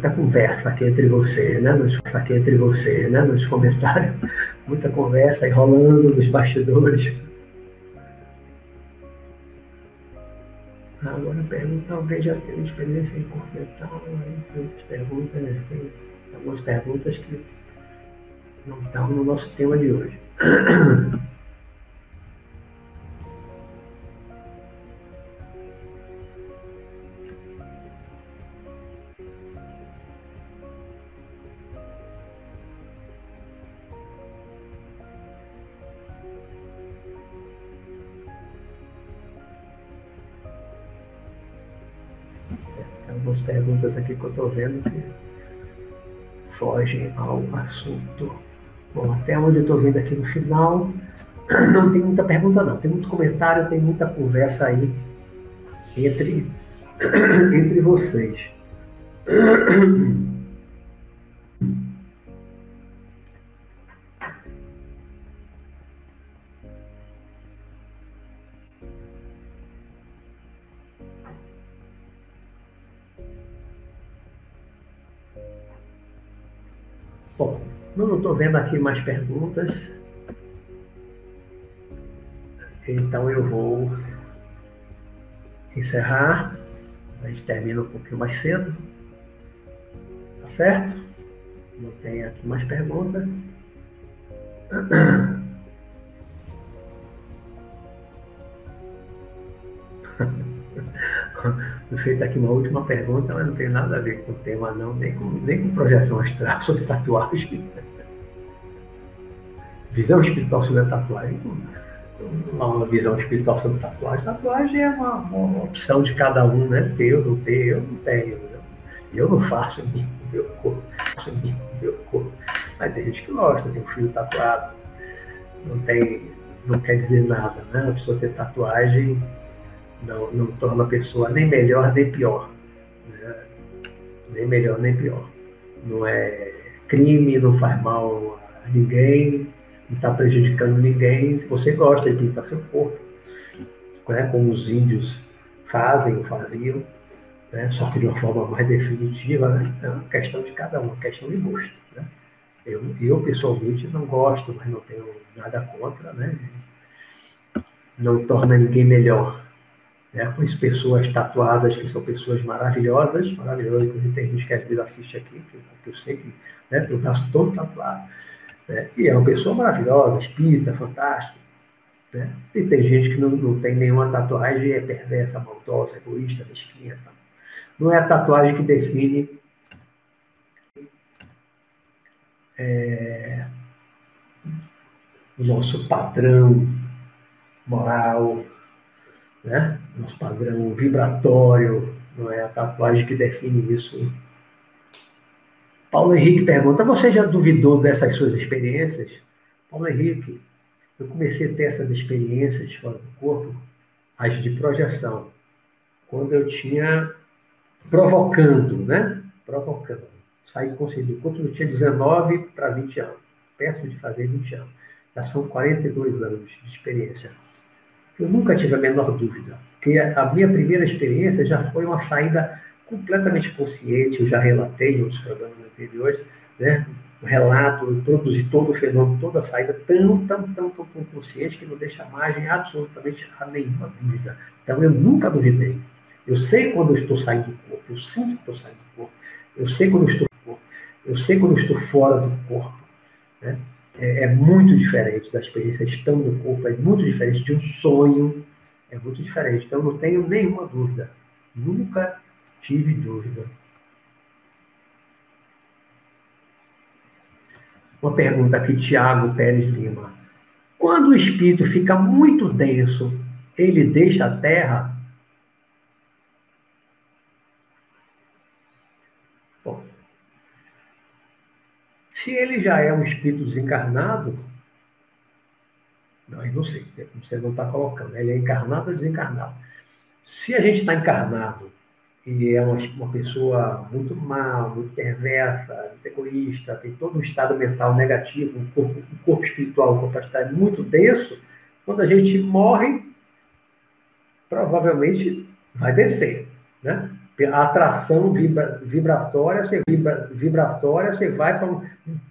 Muita conversa aqui entre você, né? Nos, aqui entre você, né? Nos comentários, muita conversa aí rolando nos bastidores. Agora pergunta, alguém já teve experiência em corpo mental? Tem muitas perguntas, né? Tem algumas perguntas que não estão no nosso tema de hoje. estou vendo que fogem ao assunto. Bom, até onde eu estou vendo aqui no final, não tem muita pergunta não, tem muito comentário, tem muita conversa aí entre, entre vocês. vendo aqui mais perguntas. Então eu vou encerrar. A gente termina um pouquinho mais cedo. Tá certo? Não tem aqui mais perguntas. Foi feita aqui uma última pergunta, mas não tem nada a ver com o tema não, nem com, nem com projeção astral sobre tatuagem. Visão espiritual sobre a tatuagem. Uma visão espiritual sobre tatuagem. Tatuagem é uma, uma opção de cada um, né? Ter ou não ter, eu não tenho. Né? Eu não faço em meu corpo. Faço meu corpo. Mas tem gente que gosta, tem um filho tatuado. Não tem, não quer dizer nada, né? A pessoa ter tatuagem não, não torna a pessoa nem melhor nem pior. Né? Nem melhor nem pior. Não é crime, não faz mal a ninguém, não está prejudicando ninguém. Você gosta de pintar seu corpo, né? como os índios fazem ou faziam, né? só que de uma forma mais definitiva, né? é uma questão de cada um, uma questão de gosto. Né? Eu, eu, pessoalmente, não gosto, mas não tenho nada contra, né? não torna ninguém melhor né, com as pessoas tatuadas, que são pessoas maravilhosas, maravilhosas, inclusive tem gente que às vezes assiste aqui, que, que eu sei que né, tem o braço todo tatuado. Né, e é uma pessoa maravilhosa, espírita, fantástica. Né? E tem gente que não, não tem nenhuma tatuagem e é perversa, maldosa, egoísta, mesquinha. Tá? Não é a tatuagem que define é, o nosso padrão moral, né? Nosso padrão vibratório, não é a tatuagem que define isso. Paulo Henrique pergunta: Você já duvidou dessas suas experiências? Paulo Henrique, eu comecei a ter essas experiências fora do corpo, as de projeção, quando eu tinha provocando, né? Provocando. Saí consegui quando eu tinha 19 para 20 anos, perto de fazer 20 anos. Já são 42 anos de experiência. Eu nunca tive a menor dúvida, porque a minha primeira experiência já foi uma saída completamente consciente, eu já relatei em outros programas anteriores, né? o relato, eu produzi todo o fenômeno, toda a saída, tão, tão, tão, tão, tão consciente que não deixa margem absolutamente a nenhuma dúvida. Então eu nunca duvidei. Eu sei quando eu estou saindo do corpo, eu sinto que estou saindo do corpo, eu sei quando eu estou corpo, eu sei quando eu estou fora do corpo. Né? é, é muito diferente da experiência estando no corpo, é muito diferente de um sonho, é muito diferente. Então, não tenho nenhuma dúvida. Nunca tive dúvida. Uma pergunta aqui, Tiago Pérez Lima. Quando o espírito fica muito denso, ele deixa a Terra? Se ele já é um espírito desencarnado, não, eu não sei, você não está colocando, ele é encarnado ou desencarnado. Se a gente está encarnado e é uma, uma pessoa muito mal, muito perversa, muito egoísta, tem todo um estado mental negativo, um corpo, um corpo espiritual, um corpo astral muito denso, quando a gente morre, provavelmente vai descer, né? a atração vibra, vibratória, você vibra, vibratória, você vai para um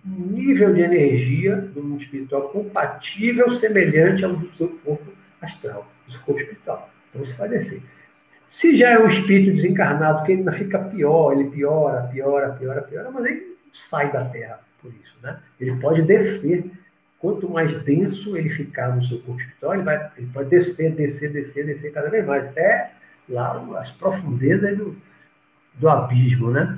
nível de energia do mundo espiritual compatível, semelhante ao do seu corpo astral, do seu corpo espiritual. Então você vai descer. Se já é um espírito desencarnado, que ainda fica pior, ele piora, piora, piora, piora, mas ele sai da Terra por isso, né? Ele pode descer. Quanto mais denso ele ficar no seu corpo espiritual, ele, vai, ele pode descer, descer, descer, descer cada vez mais, até lá as profundezas do, do abismo, né?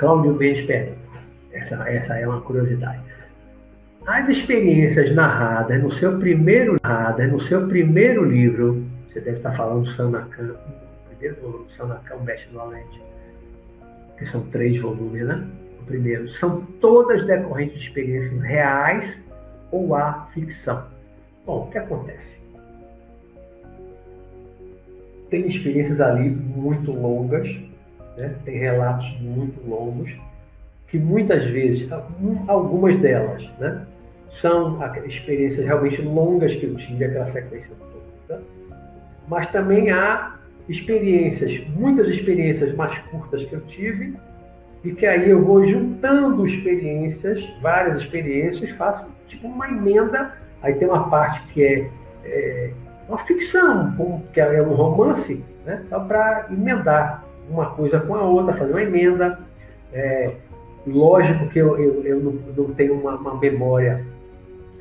Cláudio Mendes pergunta. Essa, essa é uma curiosidade. As experiências narradas no seu primeiro narradas no seu primeiro livro, você deve estar falando do Sanacan, primeiro volume do Sanacan, o Mestre do Alente, que são três volumes, né? O primeiro, são todas decorrentes de experiências reais ou há ficção. Bom, o que acontece? Tem experiências ali muito longas, né? tem relatos muito longos, que muitas vezes, algumas delas, né, são experiências realmente longas que eu tive, aquela sequência toda, mas também há experiências, muitas experiências mais curtas que eu tive, e que aí eu vou juntando experiências, várias experiências, faço tipo uma emenda. Aí tem uma parte que é, é uma ficção, que é um romance, né? só para emendar uma coisa com a outra, fazer uma emenda. É, lógico que eu, eu, eu não, não, tenho uma, uma memória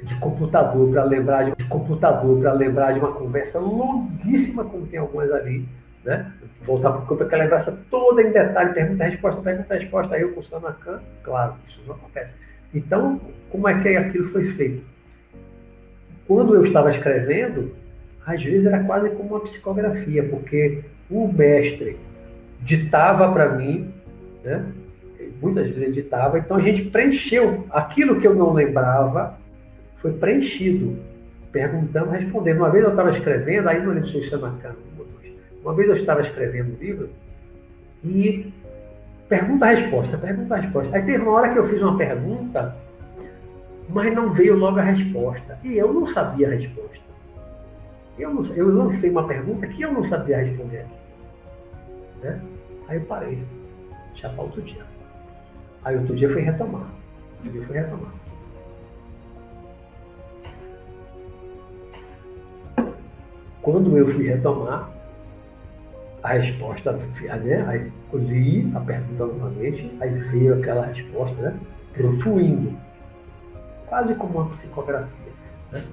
de computador para lembrar de, de computador para lembrar de uma conversa longuíssima como tem algumas ali né? Voltar para o campo, aquela lembrança toda em detalhe, pergunta, resposta, pergunta, resposta, aí eu com o Sanacan, claro, isso não acontece. Então, como é que aquilo foi feito? Quando eu estava escrevendo, às vezes era quase como uma psicografia, porque o mestre ditava para mim, né? muitas vezes ele ditava, então a gente preencheu aquilo que eu não lembrava, foi preenchido, perguntando, respondendo. Uma vez eu estava escrevendo, aí não lembro se foi Sanacan, uma vez eu estava escrevendo um livro e pergunta-resposta, pergunta-resposta. Aí teve uma hora que eu fiz uma pergunta, mas não veio logo a resposta. E eu não sabia a resposta. Eu, não, eu lancei uma pergunta que eu não sabia responder. Né? Aí eu parei. Já para outro dia. Aí outro dia fui retomar. Outro dia fui retomar. Quando eu fui retomar, a resposta, né? Aí eu li a pergunta novamente, aí veio aquela resposta, né? Fluindo. Quase como uma psicografia. Né?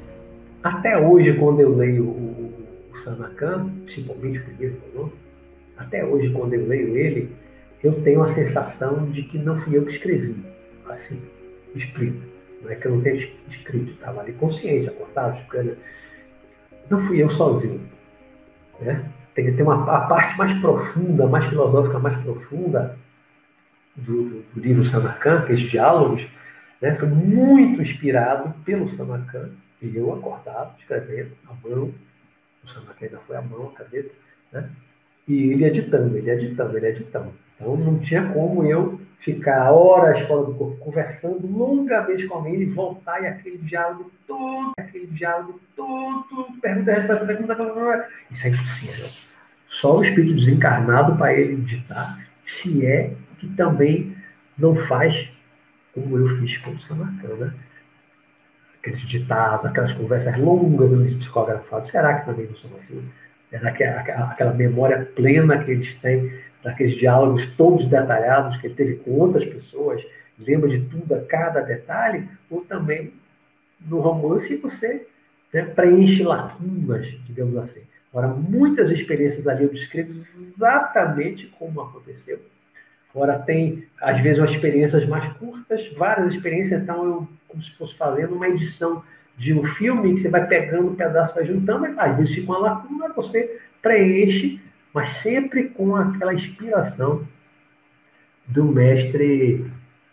Até hoje, quando eu leio o, o Sanacan, principalmente o primeiro volume, até hoje, quando eu leio ele, eu tenho a sensação de que não fui eu que escrevi. Assim, escrito. Não é que eu não tenha escrito, estava ali consciente, acordado, escrevendo. Não fui eu sozinho. Né? tem, tem uma a parte mais profunda, mais filosófica, mais profunda do, do, do livro Sanacan, que é os diálogos, né, foi muito inspirado pelo Sanacan, e eu acordado, escrevendo, a mão, o Sanacan ainda foi a mão, a caneta, né, e ele editando, ele editando, ele editando. Então não tinha como eu ficar horas fora do corpo, conversando longamente com ele, voltar e aquele diálogo todo, aquele diálogo todo, pergunta, resposta, pergunta, isso é impossível. Só o espírito desencarnado para ele ditar, se é que também não faz como eu fiz com o Samarcã, né? Aqueles ditados, aquelas conversas longas psicografados, será que também não são assim? Será que aquela memória plena que eles têm, daqueles diálogos todos detalhados que ele teve com outras pessoas, lembra de tudo, a cada detalhe, ou também no romance você né, preenche lacunas, digamos assim. Ora, muitas experiências ali eu descrevo exatamente como aconteceu. Ora, tem, às vezes, umas experiências mais curtas, várias experiências, então eu, como se fosse fazendo uma edição de um filme que você vai pegando um pedaço, vai juntando, às vezes fica uma lacuna, você preenche, mas sempre com aquela inspiração do mestre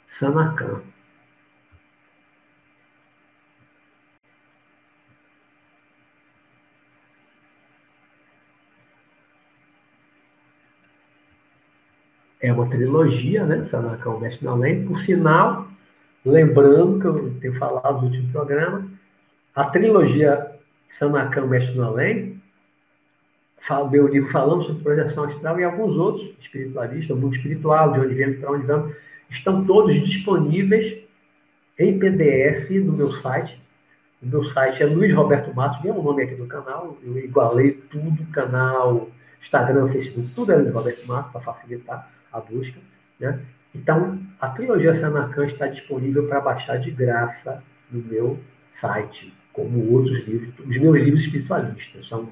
Sanakan. é uma trilogia, né? Sanacão Mestre no Além. Por sinal, lembrando que eu tenho falado no último programa, a trilogia Sanacão Mestre no Além, meu livro falando sobre projeção astral e alguns outros espiritualistas, o mundo espiritual, de onde viemos, para onde vamos, estão todos disponíveis em PDF no meu site. O meu site é Luiz Roberto Matos, é o nome aqui do canal, eu igualei tudo, canal, Instagram, Facebook, tudo é Luiz Roberto Matos, para facilitar a busca. Né? Então, a trilogia Sanarcan está disponível para baixar de graça no meu site, como outros livros, os meus livros espiritualistas. São,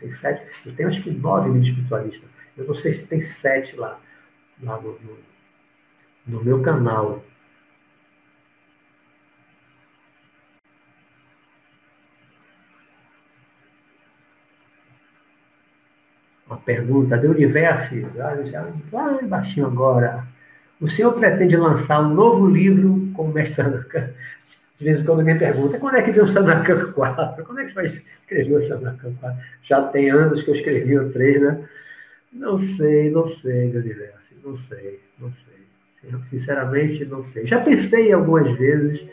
tem sete, eu tenho acho que nove livros espiritualistas. Eu não sei se tem sete lá, lá no, no, no meu canal. uma pergunta do universo, lá embaixo agora. O senhor pretende lançar um novo livro com o mestre Sanacan? De vez em quando alguém pergunta, quando é que vem o Sanacan 4? Quando é que você vai escrever o Sanacan 4? Já tem anos que eu escrevi o 3, né? Não sei, não sei, do universo, não sei, não sei. Sinceramente, não sei. Já pensei algumas vezes,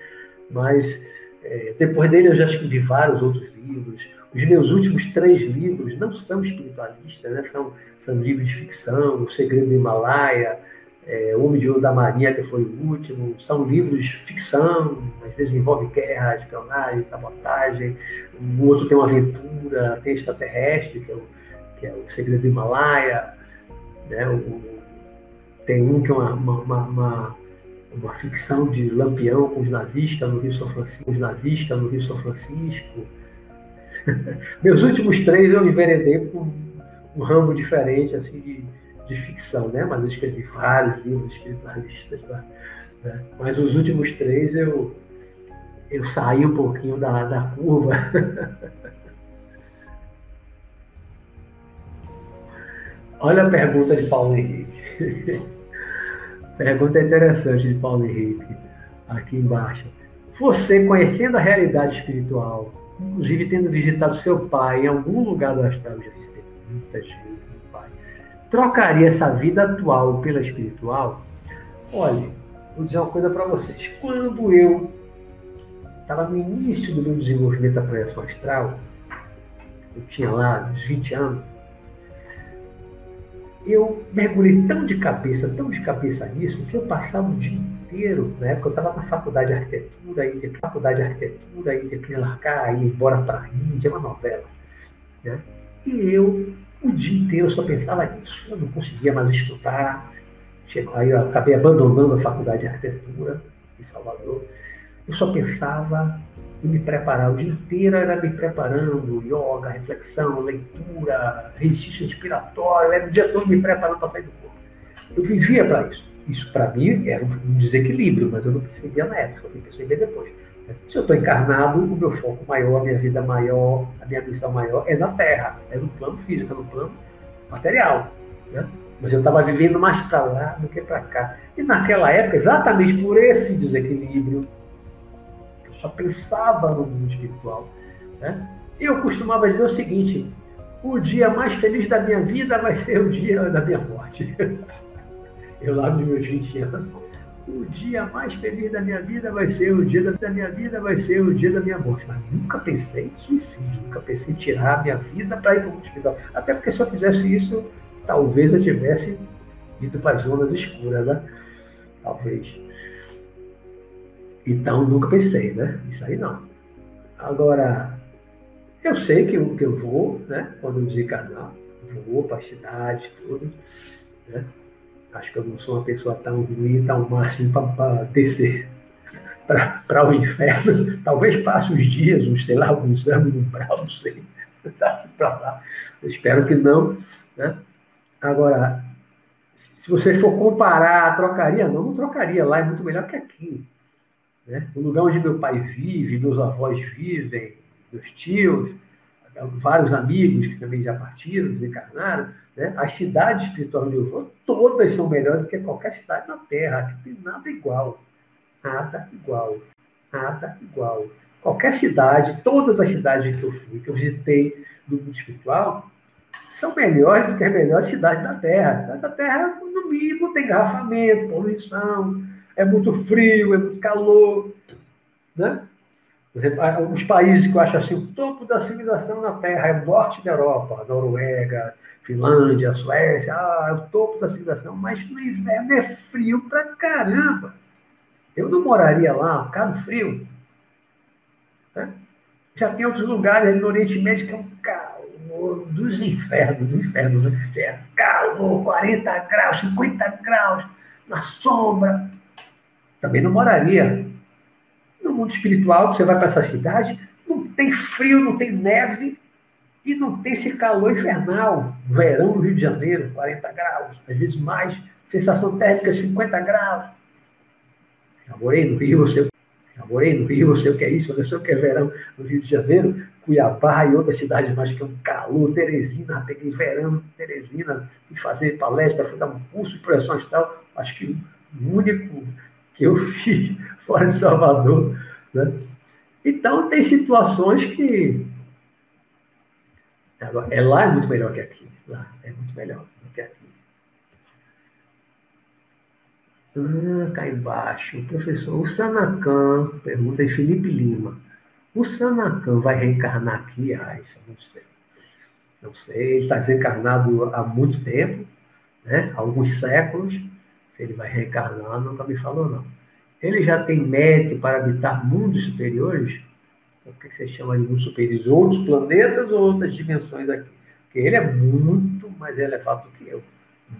mas é, depois dele eu já escrevi vários outros livros. Os meus últimos três livros não são espiritualistas, né? são, são livros de ficção, O Segredo do Himalaia, é, O Homem de Ouro da Marinha, que foi o último, são livros ficção, às vezes envolve guerra, espionagem, sabotagem, o outro tem uma aventura, tem extraterrestre, que é o, que é o Segredo do Himalaia, né? o, tem um que é uma, uma, uma, uma, ficção de lampião com os nazistas no Rio São Francisco, os nazistas no Rio São Francisco. Meus últimos três eu enveredei por um ramo diferente, assim, de de ficção, né? Mas eu escrevi vários livros espiritualistas, né? mas os últimos três eu eu saí um pouquinho da, da curva. Olha a pergunta de Paulo Henrique. pergunta interessante de Paulo Henrique, aqui embaixo. Você, conhecendo a realidade espiritual, inclusive tendo visitado seu pai em algum lugar do astral, já visitei muitas vezes, trocaria essa vida atual pela espiritual? Olha, vou dizer uma coisa para vocês. Quando eu estava no início do meu desenvolvimento da projeção astral, eu tinha lá uns 20 anos, eu mergulhei tão de cabeça, tão de cabeça nisso, que eu passava o dia inteiro, na época eu estava na faculdade de arquitetura, aí tinha faculdade de arquitetura, aí tinha que largar, ir embora para a Índia, uma novela. Né? E eu o dia inteiro eu só pensava nisso. Eu não conseguia mais estudar. Aí eu acabei abandonando a faculdade de arquitetura em Salvador. Eu só pensava em me preparar. O dia inteiro era me preparando, yoga, reflexão, leitura, exercício inspiratório. Era o dia todo me preparando para sair do corpo. Eu vivia para isso. Isso para mim era um desequilíbrio, mas eu não percebia na época, eu fui perceber depois. Se eu estou encarnado, o meu foco maior, a minha vida maior, a minha missão maior é na Terra, é no plano físico, é no plano material. Né? Mas eu estava vivendo mais para lá do que para cá. E naquela época, exatamente por esse desequilíbrio, eu só pensava no mundo espiritual. Né? Eu costumava dizer o seguinte: o dia mais feliz da minha vida vai ser o dia da minha morte. Eu lá nos meus 20 anos o dia mais feliz da minha vida vai ser o dia da minha vida vai ser o dia da minha morte. Mas nunca pensei em suicídio, nunca pensei em tirar a minha vida para ir para o hospital. Até porque se eu fizesse isso, talvez eu tivesse ido para as zonas escuras, né? Talvez. Então nunca pensei, né? Isso aí não. Agora, eu sei que eu, que eu vou, né? Quando eu desencarnar, vou para as cidades, tudo, né? Acho que eu não sou uma pessoa tão ruim, tão má assim para descer para o inferno. Talvez passe uns dias, uns, sei lá, alguns anos no umbral, não sei. Lá. Eu espero que não. Né? Agora, se você for comparar, trocaria? Não, não trocaria. Lá é muito melhor que aqui. Né? O lugar onde meu pai vive, meus avós vivem, meus tios, vários amigos que também já partiram, desencarnaram, né? As cidades espirituais eu vou, todas são melhores do que qualquer cidade na Terra. Aqui tem nada igual. Nada igual. Nada igual. Qualquer cidade, todas as cidades que eu fui, que eu visitei do mundo espiritual, são melhores do que as melhores cidades da Terra. A cidade da Terra, no mínimo, tem engarrafamento, poluição, é muito frio, é muito calor. Né? Exemplo, os países que eu acho assim, o topo da civilização na Terra é o norte da Europa, Noruega, Finlândia, Suécia, ah, é o topo da civilização, mas no inverno é frio pra caramba. Eu não moraria lá, caro frio. Né? Já tem outros lugares no Oriente Médio que é um calor dos infernos, do inferno, né? É calor, 40 graus, 50 graus, na sombra. Também não moraria. Mundo espiritual, você vai para essa cidade, não tem frio, não tem neve, e não tem esse calor infernal. Verão no Rio de Janeiro, 40 graus, às vezes mais. Sensação térmica 50 graus. Já morei no Rio, você já morei no Rio, eu sei o que é isso, eu sei o que é verão no Rio de Janeiro, Cuiabá e outras cidades mais que é um calor, Teresina, peguei verão Teresina, fui fazer palestra, fui dar um curso de projeção astral, acho que o único que eu fiz fora de Salvador. Né? Então, tem situações que é lá é muito melhor que aqui. Lá é muito melhor do que aqui. Ah, cá embaixo, o professor, o Sanacan, pergunta aí Felipe Lima. O Sanacan vai reencarnar aqui? Ah, isso eu não sei. Não sei, ele está desencarnado há muito tempo, né? alguns séculos. Se ele vai reencarnar, nunca me falou, não. Ele já tem mérito para habitar mundos superiores? O que você chama de mundos superiores? Outros planetas ou outras dimensões aqui? Porque ele é muito mais elevado do que eu.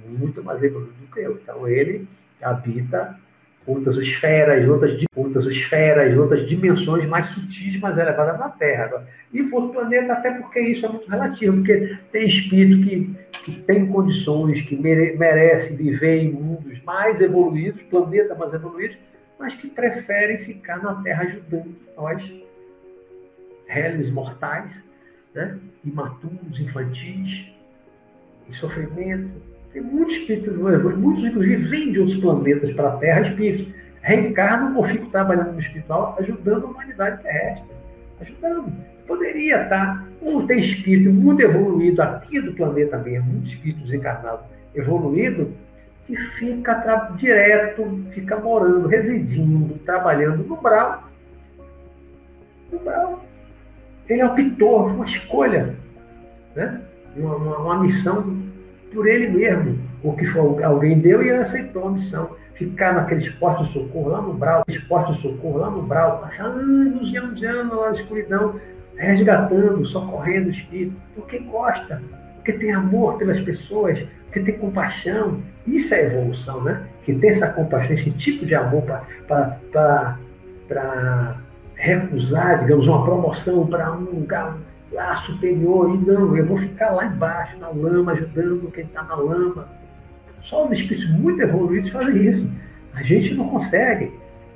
Muito mais evoluído do que eu. Então, ele habita outras esferas, outras, outras esferas, outras dimensões mais sutis, mais elevadas da Terra. E por planeta, até porque isso é muito relativo, porque tem espírito que, que tem condições, que mere, merece viver em mundos mais evoluídos, planetas mais evoluídos, mas que preferem ficar na Terra ajudando nós, réis mortais, né? imaturos, infantis, em sofrimento, tem muitos espíritos, muitos inclusive vêm de outros planetas para a Terra, espíritos, reencarnam ou ficam trabalhando no espiritual, ajudando a humanidade terrestre. Ajudando. Poderia estar, ou tem espírito muito evoluído aqui do planeta mesmo, muitos espíritos encarnados evoluído, que fica direto, fica morando, residindo, trabalhando no Brau. No Brau. Ele optou, uma escolha, né? uma, uma, uma missão por ele mesmo. O que foi, alguém deu e ele aceitou a missão. Ficar naquele esporte de socorro lá no Brau, esporte de socorro lá no Brau, passar anos e anos e anos lá na escuridão, resgatando, socorrendo o espírito, porque gosta, porque tem amor pelas pessoas, porque tem compaixão. Isso é evolução, né? Que tem essa compaixão, esse tipo de amor para recusar, digamos, uma promoção para um lugar lá superior, e não, eu vou ficar lá embaixo, na lama, ajudando quem está na lama. Só os espíritos muito evoluídos fazem isso. A gente não consegue.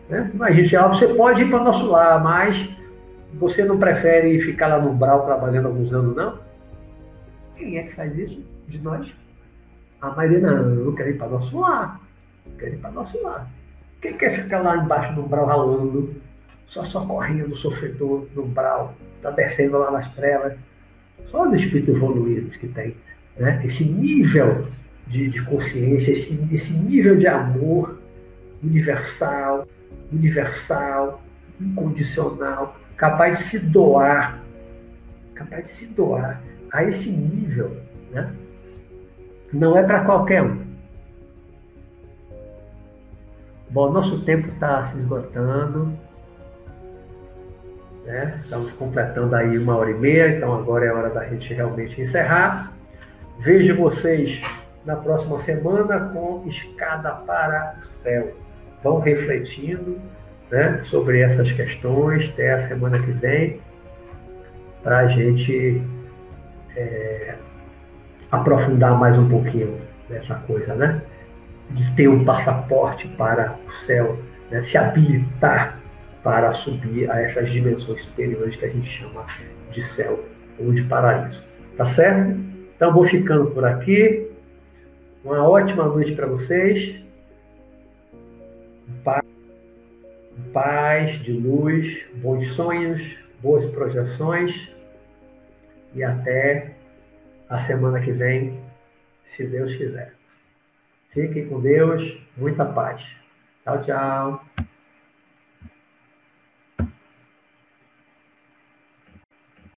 Né? Imagina, você pode ir para o nosso lar, mas você não prefere ficar lá no Brau trabalhando alguns anos, não? Quem é que faz isso de nós? A maioria não, eu quero ir para nosso lar. Eu quero ir para nosso lar. Quem quer ficar lá embaixo do Brau ralando, só socorrendo sofredor no Brau, está descendo lá nas trevas. Só os espíritos evoluídos que tem né? esse nível de, de consciência, esse, esse nível de amor universal, universal, incondicional, capaz de se doar, capaz de se doar a esse nível, né? Não é para qualquer um. Bom, nosso tempo está se esgotando. Né? Estamos completando aí uma hora e meia, então agora é hora da gente realmente encerrar. Vejo vocês na próxima semana com Escada para o Céu. Vão refletindo né, sobre essas questões até a semana que vem, para a gente é, aprofundar mais um pouquinho nessa coisa, né? De ter um passaporte para o céu, né? se habilitar para subir a essas dimensões superiores que a gente chama de céu ou de paraíso. Tá certo? Então vou ficando por aqui. Uma ótima noite para vocês. Paz, de luz, bons sonhos, boas projeções e até a semana que vem, se Deus quiser. Fiquem com Deus, muita paz. Tchau, tchau.